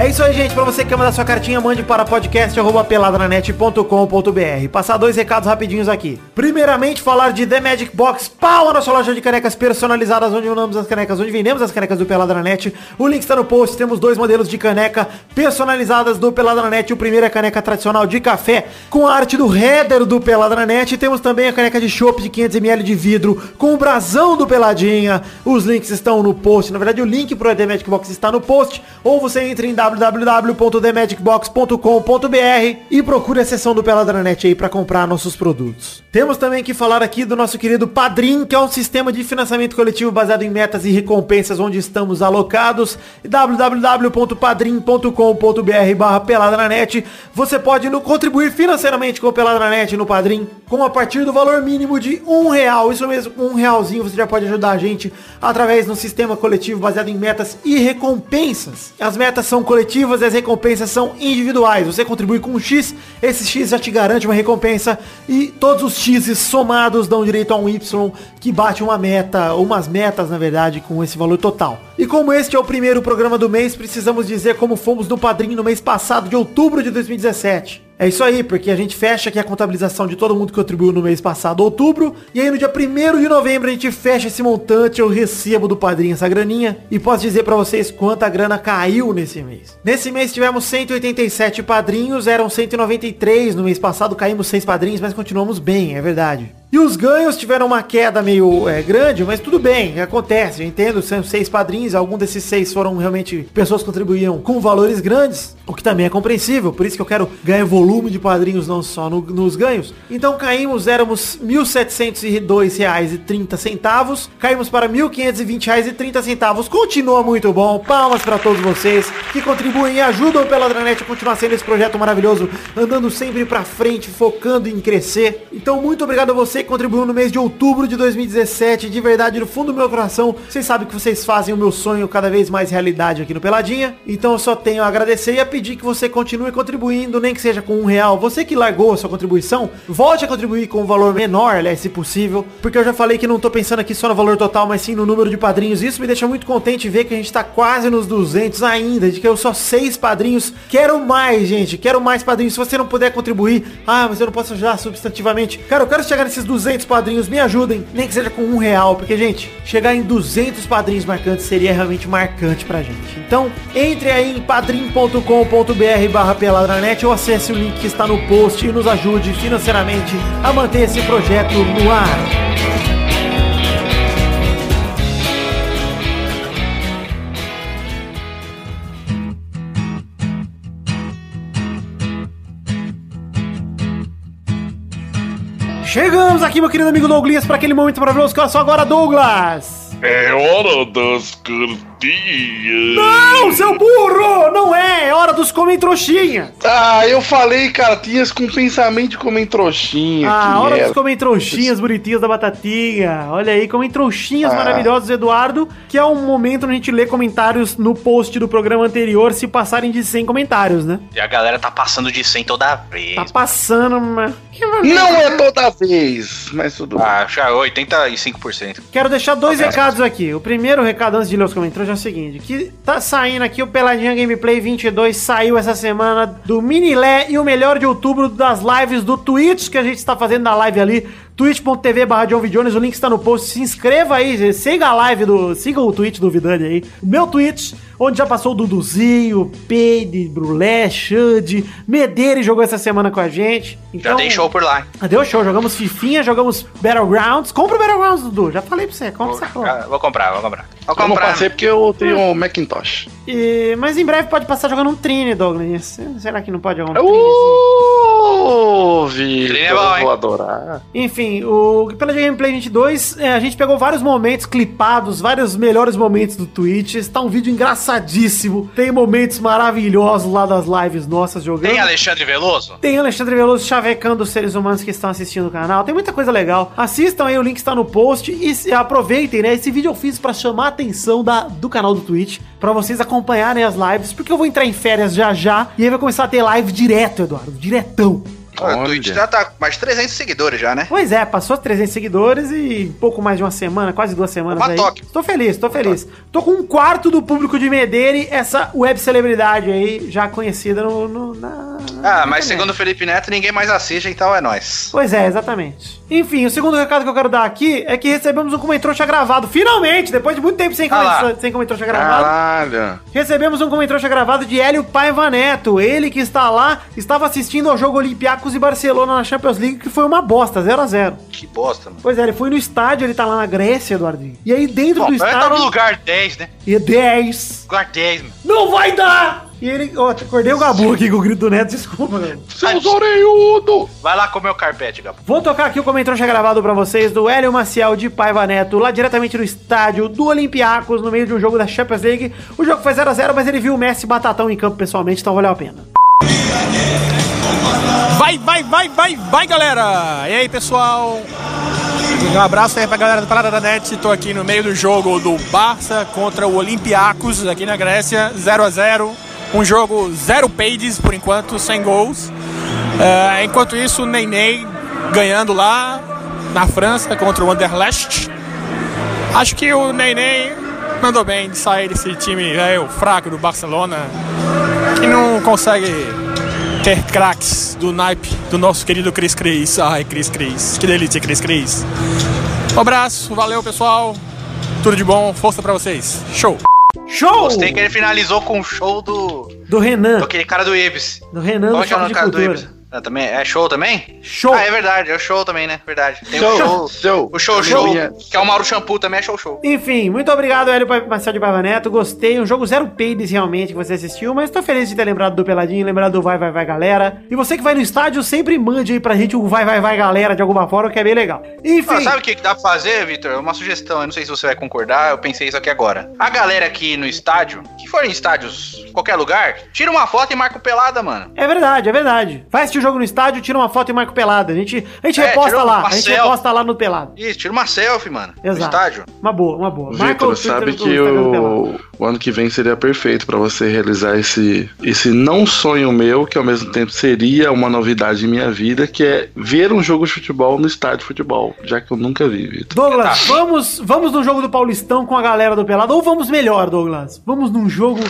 É isso aí, gente. Pra você que mandar sua cartinha, mande para podcast.peladranet.com.br. Passar dois recados rapidinhos aqui. Primeiramente, falar de The Magic Box, pau, a nossa loja de canecas personalizadas, onde vendemos as canecas, onde vendemos as canecas do Peladranet. O link está no post. Temos dois modelos de caneca personalizadas do Peladranet. O primeiro é a caneca tradicional de café, com a arte do header do Peladranet. Temos também a caneca de chopp de 500ml de vidro, com o brasão do Peladinha. Os links estão no post. Na verdade, o link pro The Magic Box está no post. Ou você entra em www.themagicbox.com.br e procure a seção do Peladranet aí para comprar nossos produtos. Temos também que falar aqui do nosso querido Padrim, que é um sistema de financiamento coletivo baseado em metas e recompensas onde estamos alocados. www.padrim.com.br barra Peladranet. Você pode no- contribuir financeiramente com o Peladranet no Padrim, com a partir do valor mínimo de um real. Isso mesmo, um realzinho você já pode ajudar a gente através do sistema coletivo baseado em metas e recompensas. As metas são coletivas e as recompensas são individuais. Você contribui com um X, esse X já te garante uma recompensa e todos os X somados dão direito a um Y que bate uma meta, ou umas metas na verdade, com esse valor total. E como este é o primeiro programa do mês, precisamos dizer como fomos no padrinho no mês passado de outubro de 2017. É isso aí, porque a gente fecha aqui a contabilização de todo mundo que contribuiu no mês passado, outubro. E aí no dia 1 de novembro a gente fecha esse montante, eu recebo do padrinho essa graninha. E posso dizer pra vocês quanta grana caiu nesse mês. Nesse mês tivemos 187 padrinhos, eram 193 no mês passado, caímos 6 padrinhos, mas continuamos bem, é verdade. E os ganhos tiveram uma queda meio é, grande, mas tudo bem, acontece, eu entendo, são seis padrinhos, algum desses seis foram realmente pessoas que contribuíam com valores grandes, o que também é compreensível, por isso que eu quero ganhar volume de padrinhos, não só no- nos ganhos. Então caímos, éramos R$ 1.702,30, caímos para R$ 1.520,30, continua muito bom, palmas para todos vocês que contribuem e ajudam pela Dranet a continuar sendo esse projeto maravilhoso, andando sempre pra frente, focando em crescer. Então muito obrigado a você que contribuiu no mês de outubro de 2017, de verdade, no fundo do meu coração, vocês sabem que vocês fazem o meu sonho cada vez mais realidade aqui no Peladinha, então eu só tenho a agradecer e a pedir que você continue contribuindo, nem que seja com um real. Você que largou a sua contribuição, volte a contribuir com um valor menor, aliás, se possível, porque eu já falei que não tô pensando aqui só no valor total, mas sim no número de padrinhos. Isso me deixa muito contente ver que a gente tá quase nos 200 ainda, de que eu só seis padrinhos. Quero mais, gente, quero mais padrinhos. Se você não puder contribuir, ah, mas eu não posso ajudar substantivamente. Cara, eu quero chegar nesses 200 padrinhos, me ajudem, nem que seja com um real, porque, gente, chegar em 200 padrinhos marcantes seria realmente marcante pra gente. Então, entre aí em padrim.com.br barra peladranet ou acesse o link que está no post e nos ajude financeiramente a manter esse projeto no ar. Chegamos aqui, meu querido amigo Douglas, para aquele momento maravilhoso que é só agora, Douglas. É hora das cartinhas. Não, seu burro! Não é, é hora dos comem trouxinha. Ah, eu falei cartinhas com pensamento de comer trouxinha. Ah, que hora dos comem trouxinhas bonitinhas da batatinha. Olha aí, comem trouxinhas Ah. maravilhosos, Eduardo, que é um momento onde a gente lê comentários no post do programa anterior se passarem de 100 comentários, né? E a galera tá passando de 100 toda vez. Tá passando, mas... Não é toda vez, mas tudo bem. Ah, já 85%. Quero deixar dois Tá recados aqui. O primeiro recado antes de ler os comentários é o seguinte, que tá saindo aqui o Peladinha Gameplay 22, saiu essa semana do Minilé e o melhor de outubro das lives do Twitch que a gente está fazendo na live ali, twitch.tv barra John. Jones, o link está no post, se inscreva aí, siga a live do, siga o Twitch do Vidani aí, o meu Twitch, onde já passou o Duduzinho, Peide, Brulé, Xande, Medeiros jogou essa semana com a gente. Já dei show por lá. Ah, Deu show, jogamos Fifinha, jogamos Battlegrounds. Compra o Battlegrounds, Dudu. Já falei pra você, compra essa porra. Ah, Vou comprar, vou comprar. Vou Eu não comprar. passei porque eu tenho um Macintosh. E- mas em breve pode passar jogando um Trine, Douglas. Será que não pode jogar um Trine? Ô, Vitor, é bom, eu vou adorar. Enfim, o pela Gameplay 22, é, a gente pegou vários momentos clipados, vários melhores momentos do Twitch. Está um vídeo engraçadíssimo. Tem momentos maravilhosos lá das lives nossas jogando. Tem Alexandre Veloso? Tem Alexandre Veloso chavecando os seres humanos que estão assistindo o canal. Tem muita coisa legal. Assistam aí, o link está no post. E se- aproveitem, né? Esse vídeo eu fiz pra chamar a atenção da, do canal do Twitch. Pra vocês acompanharem as lives. Porque eu vou entrar em férias já já. E aí vai começar a ter live direto, Eduardo. Diretão. Olha, o Twitch já tá com mais de 300 seguidores já, né? Pois é, passou 300 seguidores e pouco mais de uma semana, quase duas semanas Uma aí. toque. Tô feliz, tô feliz. Tô com um quarto do público de Medeire, essa web celebridade aí, já conhecida no, no- na... Ah, mas internet. segundo o Felipe Neto, ninguém mais assiste, então é nóis. Pois é, exatamente. Enfim, o segundo recado que eu quero dar aqui é que recebemos um comentrouxa gravado. Finalmente, depois de muito tempo sem, Ah lá. comentrouxa, sem comentrouxa gravado. Caralho. Recebemos um comentrouxa gravado de Hélio Paiva Neto. Ele que está lá, estava assistindo ao jogo Olympiacos e Barcelona na Champions League, que foi uma bosta, 0 a 0 Que bosta, mano. Pois é, ele foi no estádio, ele tá lá na Grécia, Eduardinho. E aí dentro Bom, do ele tá no estádio... lugar 10, né? E 10. Lugar 10, mano. Não vai dar! E ele. Ó, acordei o Gabu aqui com o grito do Neto, desculpa, Gabu. Seus orelhudos! Vai lá comer o carpete, Gabo. Vou tocar aqui o comentário gravado pra vocês do Hélio Maciel de Paiva Neto, lá diretamente no estádio do Olympiacos, no meio de um jogo da Champions League. O jogo foi 0x0, mas ele viu o Messi batatão em campo pessoalmente, então valeu a pena. Vai, vai, vai, vai, galera! E aí, pessoal? Um abraço aí pra galera do Parada da Net. Tô aqui no meio do jogo do Barça contra o Olympiacos, aqui na Grécia, 0 a 0 Um jogo zero pages por enquanto, sem gols. É, enquanto isso, o Ney ganhando lá na França contra o Anderlecht. Acho que o Ney mandou bem de sair desse time velho fraco do Barcelona, que não consegue ter craques do naipe do nosso querido Cris Cris. Ai, Cris Cris. Que delícia, Cris Cris. Um abraço, valeu pessoal. Tudo de bom, força pra vocês. Show! Show! Gostei que ele finalizou com o show do. Do Renan. do aquele cara do Ibis. Do Renan Qual do é o nome do cara do Cultura. Ibis? Ah, também? É show também? Show. Ah, é verdade, é o show também, né? Verdade. Tem Show, o show. show. O show, show. Minha- Que é o Mauro Shampoo também, é show, show. Enfim, muito obrigado, Hélio Marcelo de Paiva Neto. Gostei. Um jogo zero pages realmente que você assistiu, mas tô feliz de ter lembrado do Peladinho, lembrado do Vai, Vai, Vai, Galera. E você que vai no estádio, sempre mande aí pra gente o Vai, Vai, Vai, Galera de alguma forma, que é bem legal. Enfim. Ah, sabe o que, que dá pra fazer, Vitor? Uma sugestão, eu não sei se você vai concordar, eu pensei isso aqui agora. A galera aqui no estádio, que for em estádios, qualquer lugar, tira uma foto e marca o pelada, mano. É verdade, é verdade. Vai assistir o jogo no estádio, tira uma foto e marca o pelada. A gente, a gente É, reposta lá. A gente selfie. reposta lá no pelado. Isso, tira uma selfie, mano. No Exato. estádio. Uma boa, uma boa. Marca Vitor, sabe que Pelado. o, o ano que vem seria perfeito pra você realizar esse, esse não sonho meu, que ao mesmo tempo seria uma novidade em minha vida, que é ver um jogo de futebol no estádio de futebol, já que eu nunca vi, Vitor. Douglas, vamos, vamos num jogo do Paulistão com a galera do Pelado, ou vamos melhor, Douglas? Vamos num jogo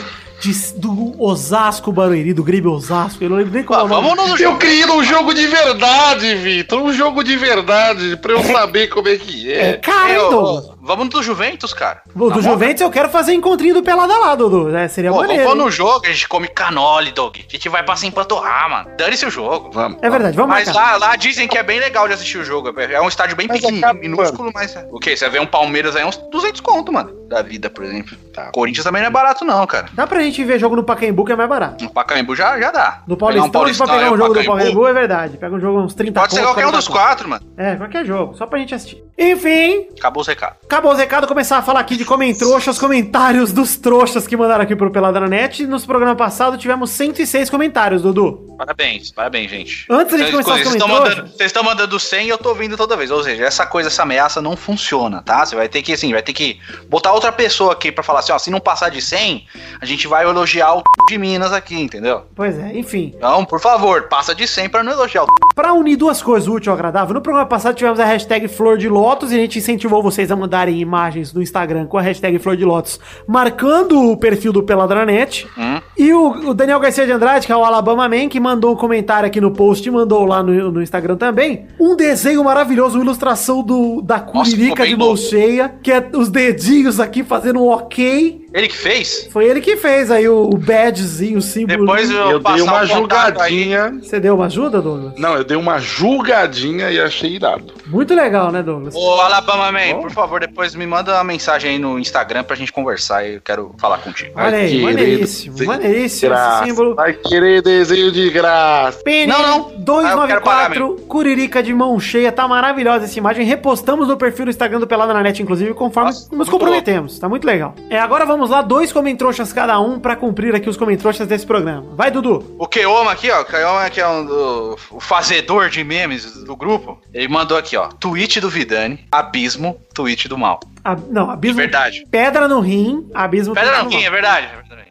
de- do Osasco Barueri, do Grêmio Osasco. Eu não lembro nem qual é o nome. Vamos no Eu jogo. queria um jogo de verdade, Vitor. Um jogo de verdade, pra eu saber como é que É é. Douglas? ô, Vamos do Juventus, cara. O do Tá bom? Juventus eu quero fazer encontrinho do Pelada lá, Dudu. É, seria Pô, maneiro. vamos no jogo, a gente come canole, Doug. A gente vai pra se empanturrar, mano. Dane-se o jogo. Vamos. É verdade, vamos Mas lá, lá dizem que é bem legal de assistir o jogo. É um estádio bem Mas pequenininho, acaba, minúsculo, mas... O quê? Você vê um Palmeiras aí, uns 200 conto, mano. Da vida, por exemplo. Corinthians também não é barato não, cara. Dá pra gente ver jogo no Pacaembu que é mais barato. No Pacaembu já, já dá. No Paulistão, a gente vai pegar um jogo do Pacaembu, Pacaembu, é verdade. Pega um jogo uns 30 Pode ser qualquer um 40 dos quatro, mano. É, qualquer jogo, só pra gente assistir. Enfim, Acabou os recados. acabou os recados, começar a falar aqui de comentroxas, comentários dos trouxas que mandaram aqui pro Pelada na Net. Nos programas passados tivemos 106 comentários, Dudu. Parabéns, parabéns, gente. Antes da gente Vocês- começar os comentários- vocês estão mandando 100 e eu tô vindo toda vez. Ou seja, essa coisa, essa ameaça não funciona, tá? Você vai ter que, assim, vai ter que botar outra pessoa aqui pra falar assim, ó, se não passar de 100, a gente vai elogiar o de Minas aqui, entendeu? Pois é, enfim. Então, por favor, passa de 100 pra não elogiar o Pra unir duas coisas úteis ao agradável, no programa passado tivemos a hashtag Flor de Lotus e a gente incentivou vocês a mandarem imagens no Instagram com a hashtag Flor de Lotus, marcando o perfil do Peladranet. Hum? E o, o Daniel Garcia de Andrade, que é o Alabama Man, que mandou um comentário aqui no post e mandou lá no, no Instagram também, um desenho maravilhoso, uma ilustração do, da Curirica bem de mão cheia, que é os dedinhos aqui fazendo um ok. Ele que fez? Foi ele que fez aí o, o badgezinho, o símbolo. Depois eu, Eu dei uma julgadinha. Você deu uma ajuda, Douglas? Não, eu dei uma julgadinha e achei irado. Muito legal, né, Douglas? Ô, Alabama Man, por favor, depois me manda uma mensagem aí no Instagram pra gente conversar e eu quero falar contigo. Olha aí, maneiríssimo, maneiríssimo de esse símbolo. Vai querer desenho de graça. PN Não, não. Ah, eu quero pagar 294, Curirica de mão cheia, tá maravilhosa essa imagem. Repostamos no perfil do Instagram do Pelada na Net, inclusive, conforme Nossa, nos comprometemos. Tá muito legal. É, agora vamos lá, dois comentroxas cada um pra cumprir aqui os comentroxas desse programa. Vai, Dudu. O Keoma aqui, ó, o Keoma que é um do, o fazedor de memes do grupo, ele mandou aqui, ó, tweet do Vidani, abismo, tweet do mal. A- não, abismo. Verdade. Pedra no rim, abismo. Pedra no é mal. verdade.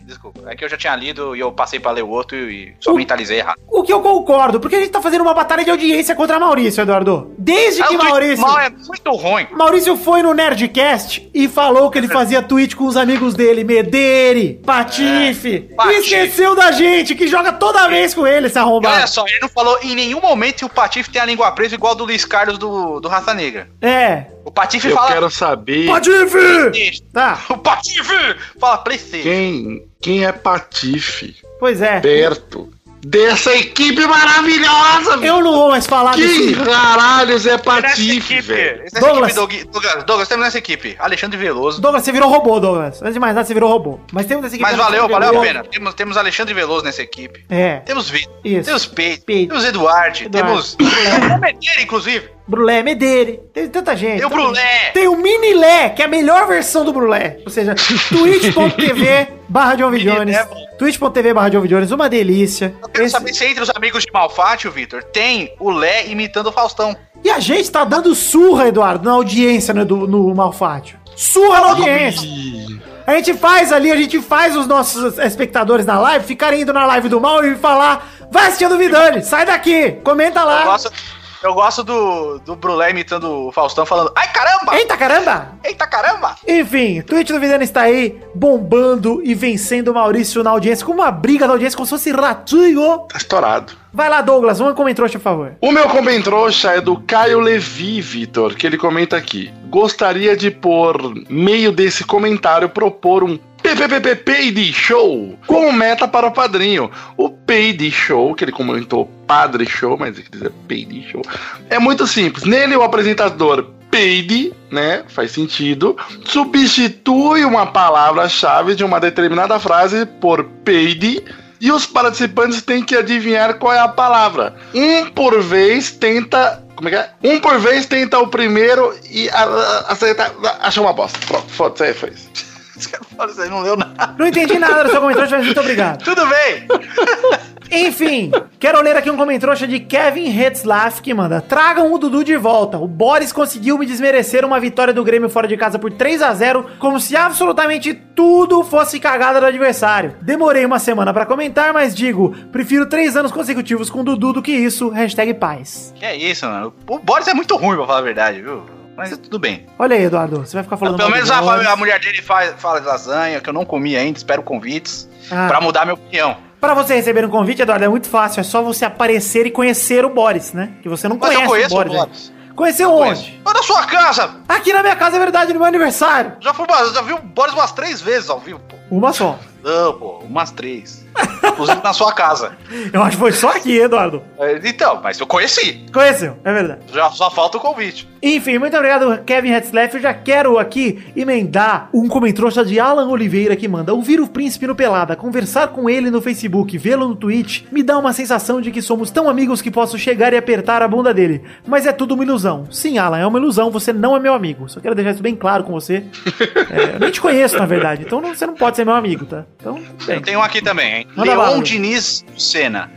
Desculpa, é que eu já tinha lido e eu passei pra ler o outro e só O- mentalizei errado. O que eu concordo, porque a gente tá fazendo uma batalha de audiência contra Maurício, Eduardo. Desde Ah, que Maurício. mal é muito ruim. Maurício foi no Nerdcast e falou que ele fazia tweet com os amigos dele, Medere, Patife, É, e esqueceu da gente, que joga toda vez com ele, esse E olha arrombado. só, ele não falou em nenhum momento que o Patife tem a língua presa igual do Luiz Carlos do, do Raça Negra. É. O Patife Eu fala. quero saber Patife! Tá, O Patife fala PlayStation. quem, quem é Patife pois é. perto dessa equipe maravilhosa. Eu não vou mais falar Que desse. caralhos é Nessa Patife, equipe, velho? nessa Douglas. equipe, Doug- Douglas, Douglas, temos nessa equipe. Alexandre Veloso. Douglas, você virou robô, Douglas. Antes de mais nada, você virou robô. Mas temos esse Mas valeu, valeu a pena. Temos, temos Alexandre Veloso nessa equipe. É. Temos Vitor. Isso. Temos Peito. Temos Eduardo. Eduardo. Temos. *coughs* o Medeira, inclusive. Brulé, Medeire. Tem tanta gente. Tem o Brulé. Tem o Mini Lé, que é a melhor versão do Brulé. Ou seja, *laughs* twitch.tv barra John. Jones. É bom. twitch.tv barra John. Jones, uma delícia. Eu quero Esse- saber se entre os amigos de Malfátio, Vitor, tem o Lé imitando o Faustão. E a gente tá dando surra, Eduardo, na audiência no, do- no Malfátio. Surra na audiência. A gente faz ali, a gente faz os nossos espectadores na live ficarem indo na live do mal e falar: vai assistir a do Vidani, sai daqui, comenta Eu lá. gosto, eu gosto do, do Brulé imitando o Faustão falando: Ai caramba! Eita caramba! Eita caramba! Enfim, o Twitch do Vidani está aí bombando e vencendo o Maurício na audiência com uma briga da audiência como se fosse ratinho. Tá estourado. Vai lá, Douglas, vamos comentar, por favor. O meu comentário é do Caio Levi, Vitor, que ele comenta aqui. Gostaria de, por meio desse comentário, propor um PPPP Show como meta para o padrinho. O Paid Show, que ele comentou Padre Show, mas ele dizer Paid Show, é muito simples. Nele, o apresentador paid, né? Faz sentido. Substitui uma palavra-chave de uma determinada frase por paid. E os participantes têm que adivinhar qual é a palavra. Um por vez tenta. Como é que é? Um por vez tenta o primeiro e a- a- acerta. Achou uma bosta. Pronto, foda-se, aí foi isso. Isso aí, não leu nada. Não entendi nada do seu comentário, mas muito obrigado. Tudo bem! Enfim, quero ler aqui um comentário de Kevin Hetzlaff que manda: Tragam o Dudu de volta. O Boris conseguiu me desmerecer uma vitória do Grêmio fora de casa por 3 a 0 como se absolutamente tudo fosse cagada do adversário. Demorei uma semana pra comentar, mas digo: prefiro 3 anos consecutivos com o Dudu do que isso. Hashtag paz. Que é isso, mano. O Boris é muito ruim, pra falar a verdade, viu? Mas tudo bem. Olha aí, Eduardo, você vai ficar falando Pelo menos a, a mulher dele faz, fala de lasanha, que eu não comi ainda, espero convites. Ah. Pra mudar minha opinião. Pra você receber um convite, Eduardo, é muito fácil. É só você aparecer e conhecer o Boris, né? Que você não Mas conhece eu conheço o Boris. o né? Boris. Conheceu onde? Na sua casa! Aqui na minha casa é verdade, no meu aniversário. Já, fui, já vi o Boris umas três vezes ao vivo, pô. Uma só. Não, pô, umas três. Inclusive na sua casa. Eu acho que foi só aqui, Eduardo. É, Então, mas eu conheci. Conheceu, é verdade. Já só falta o convite. Enfim, muito obrigado, Kevin Hetzleff. Eu já quero aqui emendar um comentário de Alan Oliveira que manda ouvir o príncipe no Pelada, conversar com ele no Facebook, vê-lo no Twitch, me dá uma sensação de que somos tão amigos que posso chegar e apertar a bunda dele. Mas é tudo uma ilusão. Sim, Alan, é uma ilusão, você não é meu amigo. Só quero deixar isso bem claro com você. *laughs* É, eu nem te conheço, na verdade, então não- você não pode ser meu amigo, tá? Então, bem. Tem um aqui também, hein? Manda bala, Leon Lu. Diniz Senna.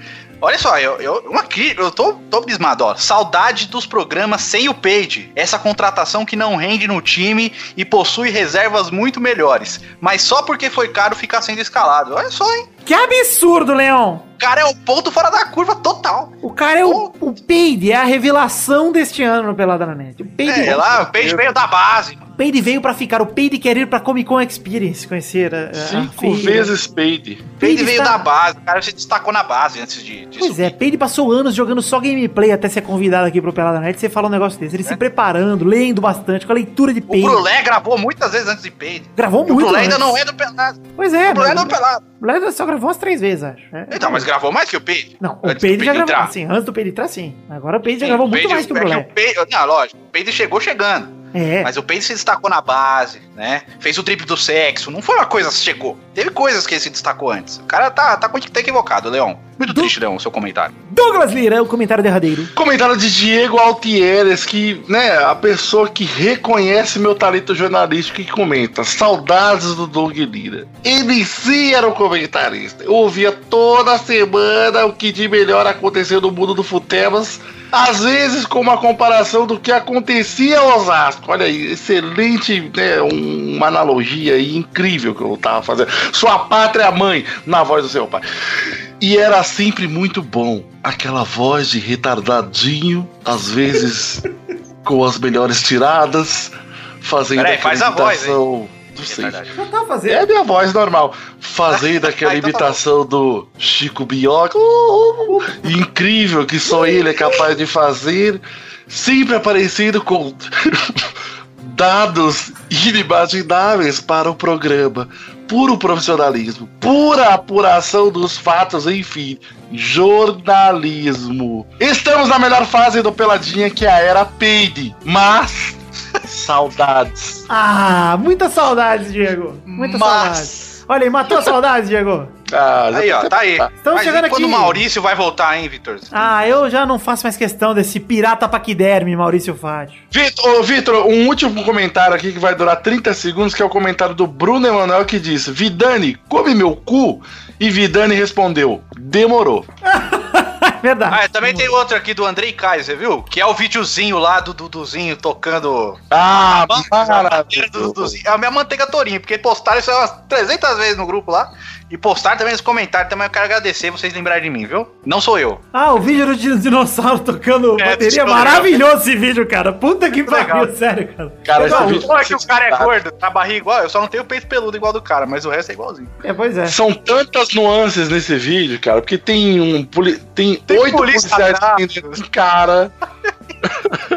Olha só, eu, eu, uma eu tô, tô abismado, ó. Saudade dos programas sem o Page. Essa contratação que não rende no time e possui reservas muito melhores. Mas só porque foi caro ficar sendo escalado. Olha só, hein? Que absurdo, Leon! O cara é o ponto fora da curva total. O cara é o, o Peide, é a revelação deste ano no Pelada na Net. O Peide, É, lá, o Page veio da base. O Peide veio pra ficar, o Peide quer ir pra Comic Con Experience, conhecer a, a Cinco feira. vezes paid. Page Peide veio está- da base. O cara se destacou na base antes de, de Pois é, Peide passou anos jogando só gameplay até ser convidado aqui pro Pelada Net. Você fala um negócio desse. Ele se preparando, lendo bastante, com a leitura de O Peide. Brulé gravou muitas vezes antes de Page. Gravou E o muito. Brulé ainda não é do pelado. Pois é, O Brulé não é do pelado. o Brulé só gravou umas três vezes, acho. É. Então, mas gravou mais que o Page. Não, o Peide já gravou. Sim, antes do Peide entrar, sim. Agora o Peide já gravou o muito mais que o é Brulé. Não, lógico. O Peide chegou chegando. É. Mas o Peide se destacou na base, né? Fez o triplo do sexo. Não foi uma coisa que chegou. Teve coisas que ele se destacou antes. O cara tá, tá, tá equivocado, Leon. Muito triste, Leon, o seu comentário. Douglas Lira, o comentário derradeiro. Comentário de Diego Altieres, que, né, a pessoa que reconhece meu talento jornalístico e comenta. Saudades do Doug Lira. Ele sim era o comentarista. Eu ouvia toda semana o que de melhor aconteceu no mundo do Futemas. Às vezes com uma comparação do que acontecia em Osasco. Olha aí, excelente, né, um- uma analogia aí incrível que eu tava fazendo. Sua pátria mãe, na voz do seu pai. E era sempre muito bom. Aquela voz de retardadinho, às vezes *laughs* com as melhores tiradas, fazendo Peraí, aquela faz a voz, imitação. Não sei. Já tá fazendo. É a minha voz normal. Fazendo *laughs* aquela tá imitação do Chico Bioca. Uh, uh, incrível que só ele é capaz de fazer. Sempre aparecendo com *laughs* dados inimagináveis para o programa. puro profissionalismo, pura apuração dos fatos, enfim, jornalismo. Estamos na melhor fase do Peladinha, que é a era Peide, mas saudades. Ah, muitas saudades, Diego. Muitas Mas- saudades. Olha aí, matou a saudade, Diego. Ah, já Aí, ó, tá aí. Estamos Mas chegando e quando aqui. o Maurício vai voltar, hein, Vitor? Ah, eu já não faço mais questão desse pirata paquiderme, Maurício Fátio. Vitor, ô, Vitor, um último comentário aqui que vai durar 30 segundos, que é o comentário do Bruno Emanuel que diz: Vidani, come meu cu? E Vidani respondeu: demorou. *laughs* Verdade. Ah, também tem outro aqui do Andrei você viu? Que é o videozinho lá do Duduzinho tocando. Ah, a bandeira do. É a minha manteiga torinha, porque postaram isso umas 300 vezes no grupo lá. E postaram também nos comentários. Também eu quero agradecer vocês lembrarem de mim, viu? Não sou eu. Ah, o vídeo do din- dinossauro tocando É, bateria. legal. Maravilhoso esse vídeo, cara. Puta que pariu, sério, cara. Cara, esse Não, vídeo não é que o cara é tá- gordo, tá barriga igual. Eu só não tenho peito peludo igual do cara, mas o resto é igualzinho. É, pois é. São tantas nuances nesse vídeo, cara, porque tem um. Tem, Tem oito policiais cara. *laughs*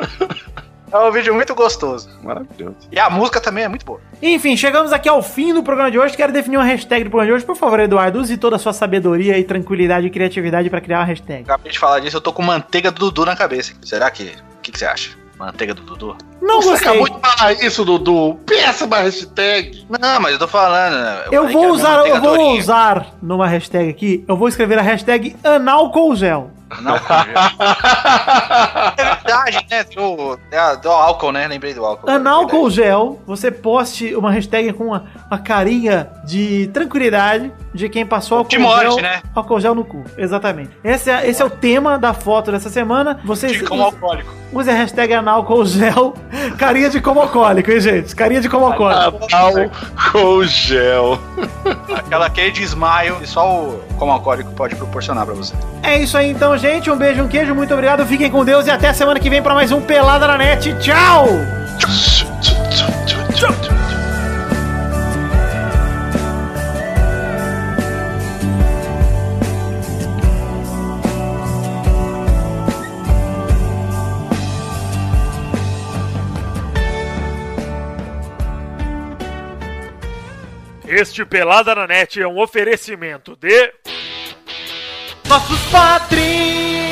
É um vídeo muito gostoso. Maravilhoso. E a música também é muito boa. Enfim, chegamos aqui ao fim do programa de hoje. Quero definir uma hashtag do programa de hoje. Por favor, Eduardo, use toda a sua sabedoria e tranquilidade e criatividade pra criar uma hashtag. Acabei de falar disso, eu tô com manteiga do Dudu na cabeça. Será que. O que, que você acha? Manteiga do Dudu? Não Você gostei. acabou de falar isso, Dudu. Péssima hashtag. Não, mas eu tô falando. né? Eu que vou usar, eu vou usar numa hashtag aqui, eu vou escrever a hashtag analcolgel. Não, *laughs* é verdade, né? Do, é, do álcool, né? Lembrei do álcool. Analcol gel, você poste uma hashtag com uma, uma carinha de tranquilidade de quem passou álcool De morte, gel, né? álcool gel no cu. Exatamente. Esse é, esse é o tema da foto dessa semana. Vocês De como alcoólico. usem a hashtag analcol gel, *laughs* carinha de como alcoólico, hein, gente? Carinha de como alcoólico. Com gel. Aquela aquele desmaio que só o como alcoólico pode proporcionar pra você. É isso aí então, gente. Um beijo, um queijo, muito obrigado. Fiquem com Deus e até a semana que vem pra mais um Pelada na Net. Tchau! Este Pelada na Net é um oferecimento de. nossos patrins!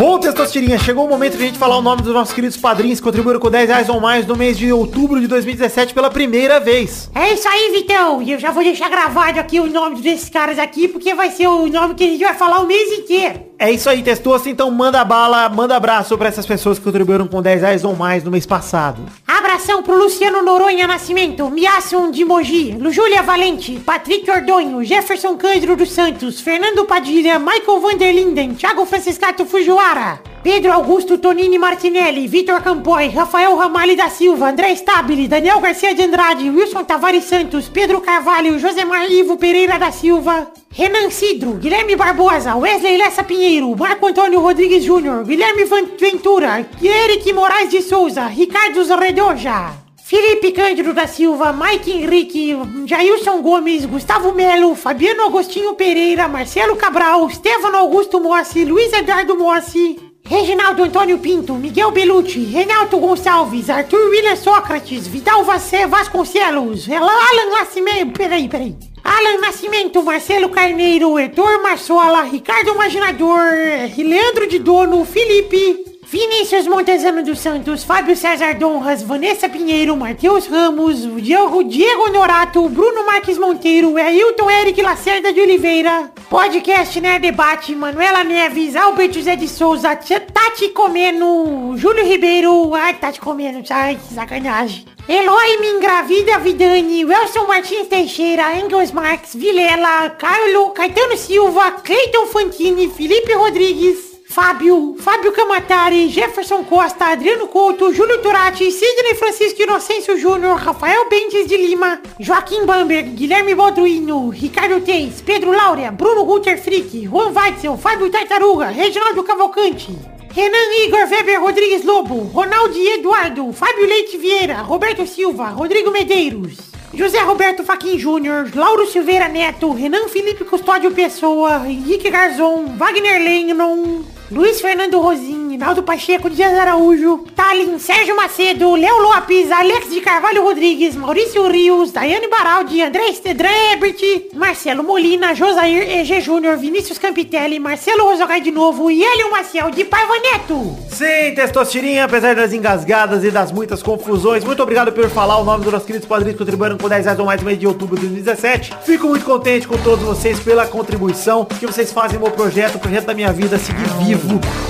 Bom, Testosterinha, chegou o momento de a gente falar o nome dos nossos queridos padrinhos que contribuíram com 10 reais ou mais no mês de outubro de 2017 pela primeira vez. É isso aí, Vitão. E eu já vou deixar gravado aqui o nome desses caras aqui, porque vai ser o nome que a gente vai falar o mês inteiro. É isso aí, Testosta, então manda bala, manda abraço pra essas pessoas que contribuíram com 10 reais ou mais no mês passado. Abração pro Luciano Noronha Nascimento, Miasson de Mogi, Júlia Valente, Patrick Ordonho, Jefferson Cândido dos Santos, Fernando Padilha, Michael Vanderlinden, Thiago Franciscato Fujiwara, Pedro Augusto Tonini Martinelli, Vitor Campoy, Rafael Ramalho da Silva, André Stabile, Daniel Garcia de Andrade, Wilson Tavares Santos, Pedro Carvalho, Josemar Ivo Pereira da Silva, Renan Cidro, Guilherme Barbosa, Wesley Lessa Pinheiro, Marco Antônio Rodrigues Júnior, Guilherme Ventura, Eric Moraes de Souza, Ricardo Zorredoja. Felipe Cândido da Silva, Mike Henrique, Jailson Gomes, Gustavo Melo, Fabiano Agostinho Pereira, Marcelo Cabral, Stefano Augusto Mossi, Luiz Eduardo Mossi, Reginaldo Antônio Pinto, Miguel Belucci, Renato Gonçalves, Arthur William Sócrates, Vidal Vassé Vasconcelos, Alan Nascimento, peraí, peraí. Alan Nascimento, Marcelo Carneiro, Heitor Marçola, Ricardo Imaginador, Leandro de Dono, Felipe, Vinícius Montezano dos Santos, Fábio César Donras, Vanessa Pinheiro, Matheus Ramos, Diego, Diego Norato, Bruno Marques Monteiro, Ailton Eric Lacerda de Oliveira, Podcast Né Debate, Manuela Neves, Alberto Zé de Souza, Tati Comeno, Júlio Ribeiro, ai, Tati Comeno, ai, que sacanagem. Eloy me engravida Vidani, Wilson Martins Teixeira, Engels Marques, Vilela, Carlo, Caetano Silva, Cleiton Fantini, Felipe Rodrigues, Fábio, Fábio Camatari, Jefferson Costa, Adriano Couto, Júlio Turati, Sidney Francisco Inocêncio Júnior, Rafael Bentes de Lima, Joaquim Bamberg, Guilherme Balduino, Ricardo Teis, Pedro Laura, Bruno Guter Frick, Juan Weitzel, Fábio Tartaruga, Reginaldo Cavalcante, Renan Igor Weber Rodrigues Lobo, Ronaldo Eduardo, Fábio Leite Vieira, Roberto Silva, Rodrigo Medeiros, José Roberto Faquin Júnior, Lauro Silveira Neto, Renan Felipe Custódio Pessoa, Henrique Garzon, Wagner Lennon, Luiz Fernando Rosini, Reinaldo Pacheco, Dias Araújo, Talin, Sérgio Macedo, Léo Lopes, Alex de Carvalho Rodrigues, Maurício Rios, Daiane Baraldi, André Estedran Ebert, Marcelo Molina, Josair EG Júnior, Vinícius Campitelli, Marcelo Rosogai de novo e Hélio Maciel de Paiva Neto. Sim, Testosterinha, apesar das engasgadas e das muitas confusões, muito obrigado por falar o nome dos nossos queridos padrinhos que contribuíram com 10 reais ou mais no mês de outubro de 2017. Fico muito contente com todos vocês pela contribuição que vocês fazem no meu projeto, o projeto da minha vida seguir vivo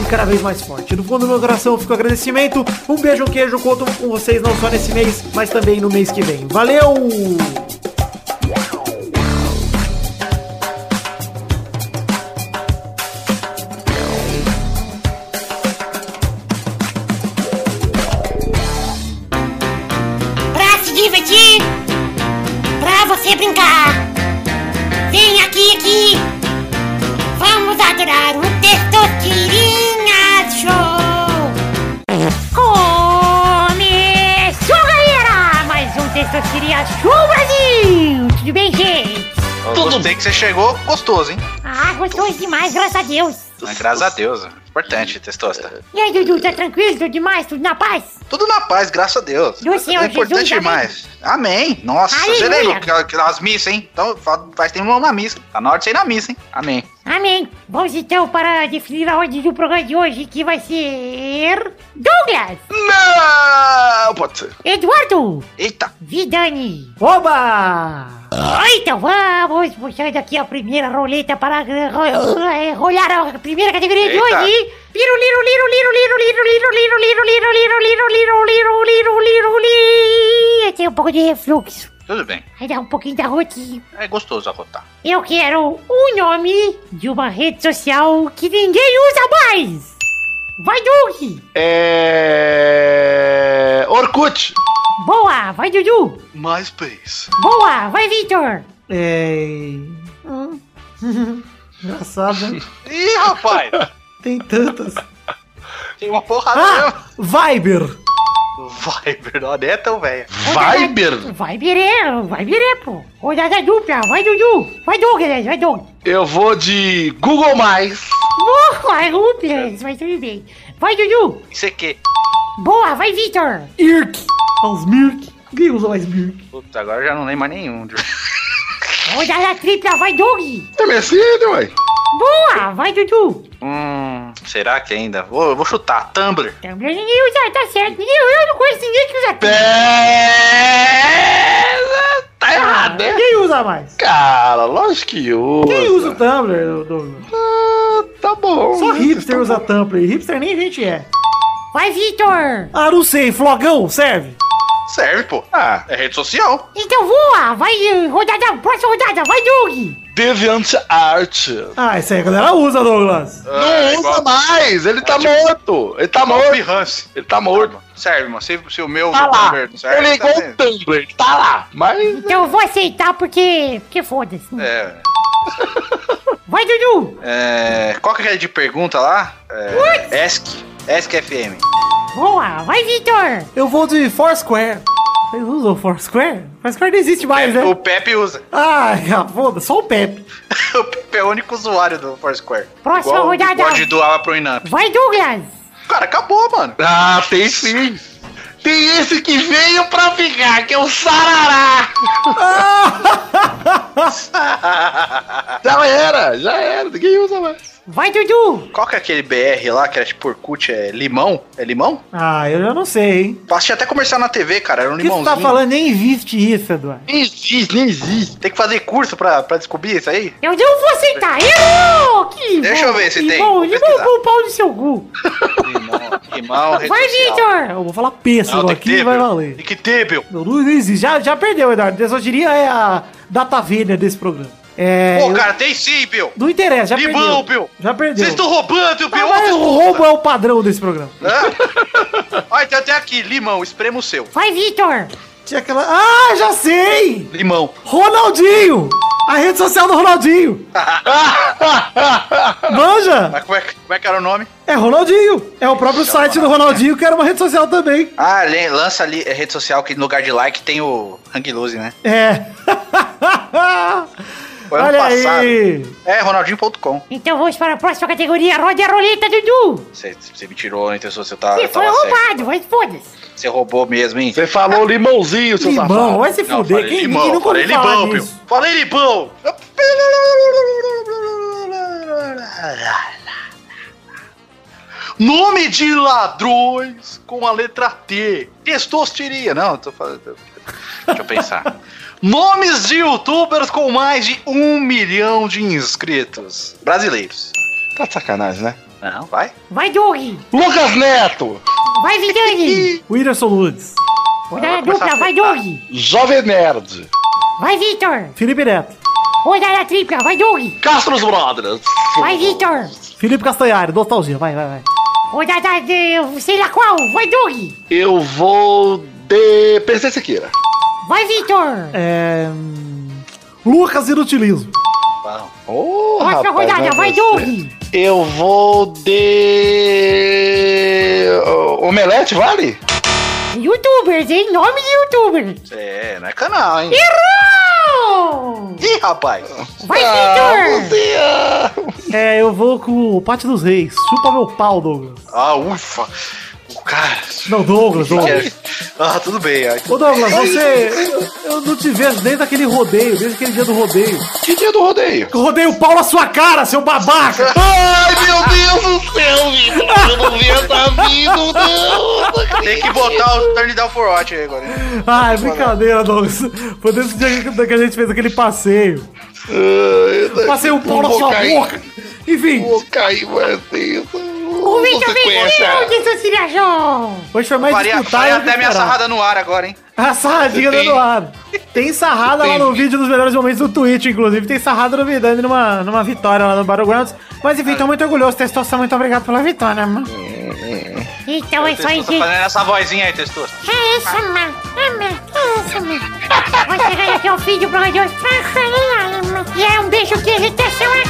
e cada vez mais forte. No fundo do meu coração fica o agradecimento. Um beijo, um queijo, conto com vocês não só nesse mês, mas também no mês que vem. Valeu! Um Testosterinha Show Brasil. Tudo bem, gente? Eu gostei que você chegou gostoso, hein? Ah, gostoso demais, graças a Deus. Mas graças a Deus. Importante, testosta. E aí, Dudu, tá tranquilo? Tudo demais? Tudo na paz? Tudo na paz, graças a Deus. Do Senhor é importante Jesus, amém. demais. Amém. Nossa, Aleluia. você lembra que- que as missas, hein? Então fa- faz tempo na missa. Tá na hora de você ir na missa, hein? Amém. Amém. Vamos então para definir a ordem do programa de hoje, que vai ser... Douglas, Não, pode ser. Eduardo, Eita. Vidani. Oba! Então vamos puxando aqui a primeira roleta para ro- rolar a primeira categoria de Eita. hoje. Tem um pouco de refluxo. Tudo bem. Aí dá um pouquinho da rotina. É gostoso arrotar. Eu quero um nome de uma rede social que ninguém usa mais. Vai, Doug! É. Orkut! Boa! Vai, Dudu! MySpace! Boa! Vai, Victor! É. Engraçado. Ih, rapaz! Tem tantas. Tem uma porrada Ah! Viber! Viber, não é tão velha. Viber. Vai, Birê, vai, Birê, pô. Rodada dupla, vai, Dudu. Vai, Douglas, vai, Doug. Eu vou de Google Mais. Boa, Douglas, vai tudo bem. Vai, Dudu. Isso aqui. Boa, vai, Victor. Irk! Os Mirk! Ninguém usa mais Mirk. Putz, agora eu já não lembro mais nenhum. *laughs* Rodada tripla, vai, Doug. É Mercedes, ué. Boa, vai, Dudu. Hum, será que ainda? Vou, vou chutar. Tumblr. Também ninguém usa, tá certo. Ninguém, eu não conheço ninguém que usa É... Tá errado, né? Ninguém usa mais. Cara, lógico que usa. Quem usa o Tumblr, Douglas? Ah, tá bom. Só né? hipster usa Tumblr. Hipster nem a gente é. Vai, Victor. Ah, não sei. Flogão, serve? Serve, pô. Ah, É rede social. Então voa, vai, rodada, próxima rodada, vai, Doug. Deviant Art. Ah, isso aí a galera usa, Douglas. Não É, usa igual- mais, ele tá tipo- morto. Ele tá morto. Behance. Ele tá morto. Serve, mano. Se, se o meu Tá lá. Tumblr serve, Ele é tá igual o vendo? Tumblr, ele tá lá. Mas Então eu vou aceitar porque, porque foda-se. É. Vai, Dudu. É, qual que é de pergunta lá? É, Ask, Ask FM. Boa, vai, Victor. Eu vou de Foursquare. Vocês usam Foursquare? Foursquare não existe mais, né? O Pepe usa. *laughs* Ah, foda, só o Pepe. *laughs* o Pepe é o único usuário do Foursquare. Próxima Igual rodada. bigode doava pro Inamp. Vai, Douglas. Cara, acabou, mano. Ah, tem sim. Tem esse que veio pra ficar, que é o Sarará. *laughs* já era, já era. Ninguém usa mais. Vai, Dudu. Qual que é aquele BR lá que era tipo Orkut? É limão? É limão? Ah, eu já não sei, hein? Passei até comercial na TV, cara. Era um que você limãozinho. tá falando? Nem existe isso, Eduardo. Nem existe, nem existe. Tem que fazer curso pra, pra descobrir isso aí? Eu não vou aceitar. Eu! Que Deixa eu ver se tem. Limão, limão o pau no seu cu. *laughs* Limão, limão, rede Vai, social. Victor. Eu vou falar pêssego Não, aqui e vai valer. Tem que ter, Bill. Não, não existe. Já, já perdeu, Eduardo. Tesoutiria é a data vênia desse programa. É. Pô, eu- cara, tem sim, Bill. Não interessa, já Limão, perdeu. Bill. Já perdeu. Vocês estão roubando, Bill. Ah, o roubo é o padrão desse programa. Hã? *laughs* Olha, tem até aqui, limão, esprema o seu. Vai, Victor. Tinha aquela. Ah, já sei! Limão. Ronaldinho! A rede social do Ronaldinho! *laughs* Manja! Mas como é, que- como é que era o nome? É Ronaldinho! É o próprio site do Ronaldinho que era uma rede social também. Ah, lança ali é rede social que no lugar de like tem o Hang Loose, né? É. *laughs* Foi ano Olha passado. aí. É, Ronaldinho.com. Então vamos para a próxima categoria. Roda a roleta, Dudu. Você você me tirou, hein, pessoa? Você tá. Você foi roubado, mas foda-se. Você roubou mesmo, hein? Você falou limãozinho, seu Limão, safado. vai se fuder. falei Quem, limão, nunca falei limão, meu. Falei limão. Nome de ladrões com a letra T. Testosteria. Não, tô falando. Deixa eu pensar. *laughs* Nomes de youtubers com mais de um milhão de inscritos. Brasileiros. Tá de sacanagem, né? Não, vai. Vai, Doug. Lucas Neto, Vai, Vidani. *laughs* Whindersson Nunes. Rodada dupla, vai, Doug. Jovem Nerd, Vai, Vitor. Felipe Neto. Rodada tripla, vai, Doug. Castros Brothers, Vai, Vitor. Felipe Castanhari, nostalgia. Vai, vai, vai. Rodada de sei lá qual, vai, Doug. eu vou de PC Siqueira. Vai, Vitor. É... hum, Lucas Inutilismo. Oh, Próxima rapaz, rodada, vai, você- Doug. Eu vou de. Omelete, vale? Youtubers, hein? Nome de youtubers. É, não é canal, hein? Errou! Ih, rapaz. Vai, Ah, Vitor. ah. É, eu vou com o Pátio dos Reis. Chupa meu pau, Douglas. Ah, ufa. Cara. Não, Douglas, Douglas. Ah, tudo bem. Ai, Ô, Douglas, você... Eu, eu não te vejo desde aquele rodeio, desde aquele dia do rodeio. Que dia do rodeio? Eu rodei o pau na sua cara, seu babaca! *laughs* Ai, meu Deus do céu, Vitor. Eu não vi essa vida, não. Tem que botar o Turn Down for Watch aí agora. Ai, brincadeira, Douglas. Foi desse dia que a gente fez aquele passeio. Ai, Passei o pau na sua cair. boca. Enfim, Vou cair, mas isso. O Vitor Você venceu, a... Dessociação. hoje foi mais Faria, disputado faria até minha sarrada no ar agora, hein? A sarradinha Tem. dando ar. Tem sarrada lá no vídeo dos melhores momentos do Twitch, inclusive. Tem sarrada no Vidani numa, numa vitória lá no Battlegrounds. Mas enfim, tô muito orgulhoso. Testosta, muito obrigado pela vitória, mano. Então é isso aí, Testosta gente. fazendo essa vozinha aí, Testosta. É isso, mano. É, mano. É isso, mano. Vai chegando aqui ao fim do programa de hoje. E é um beijo que até semana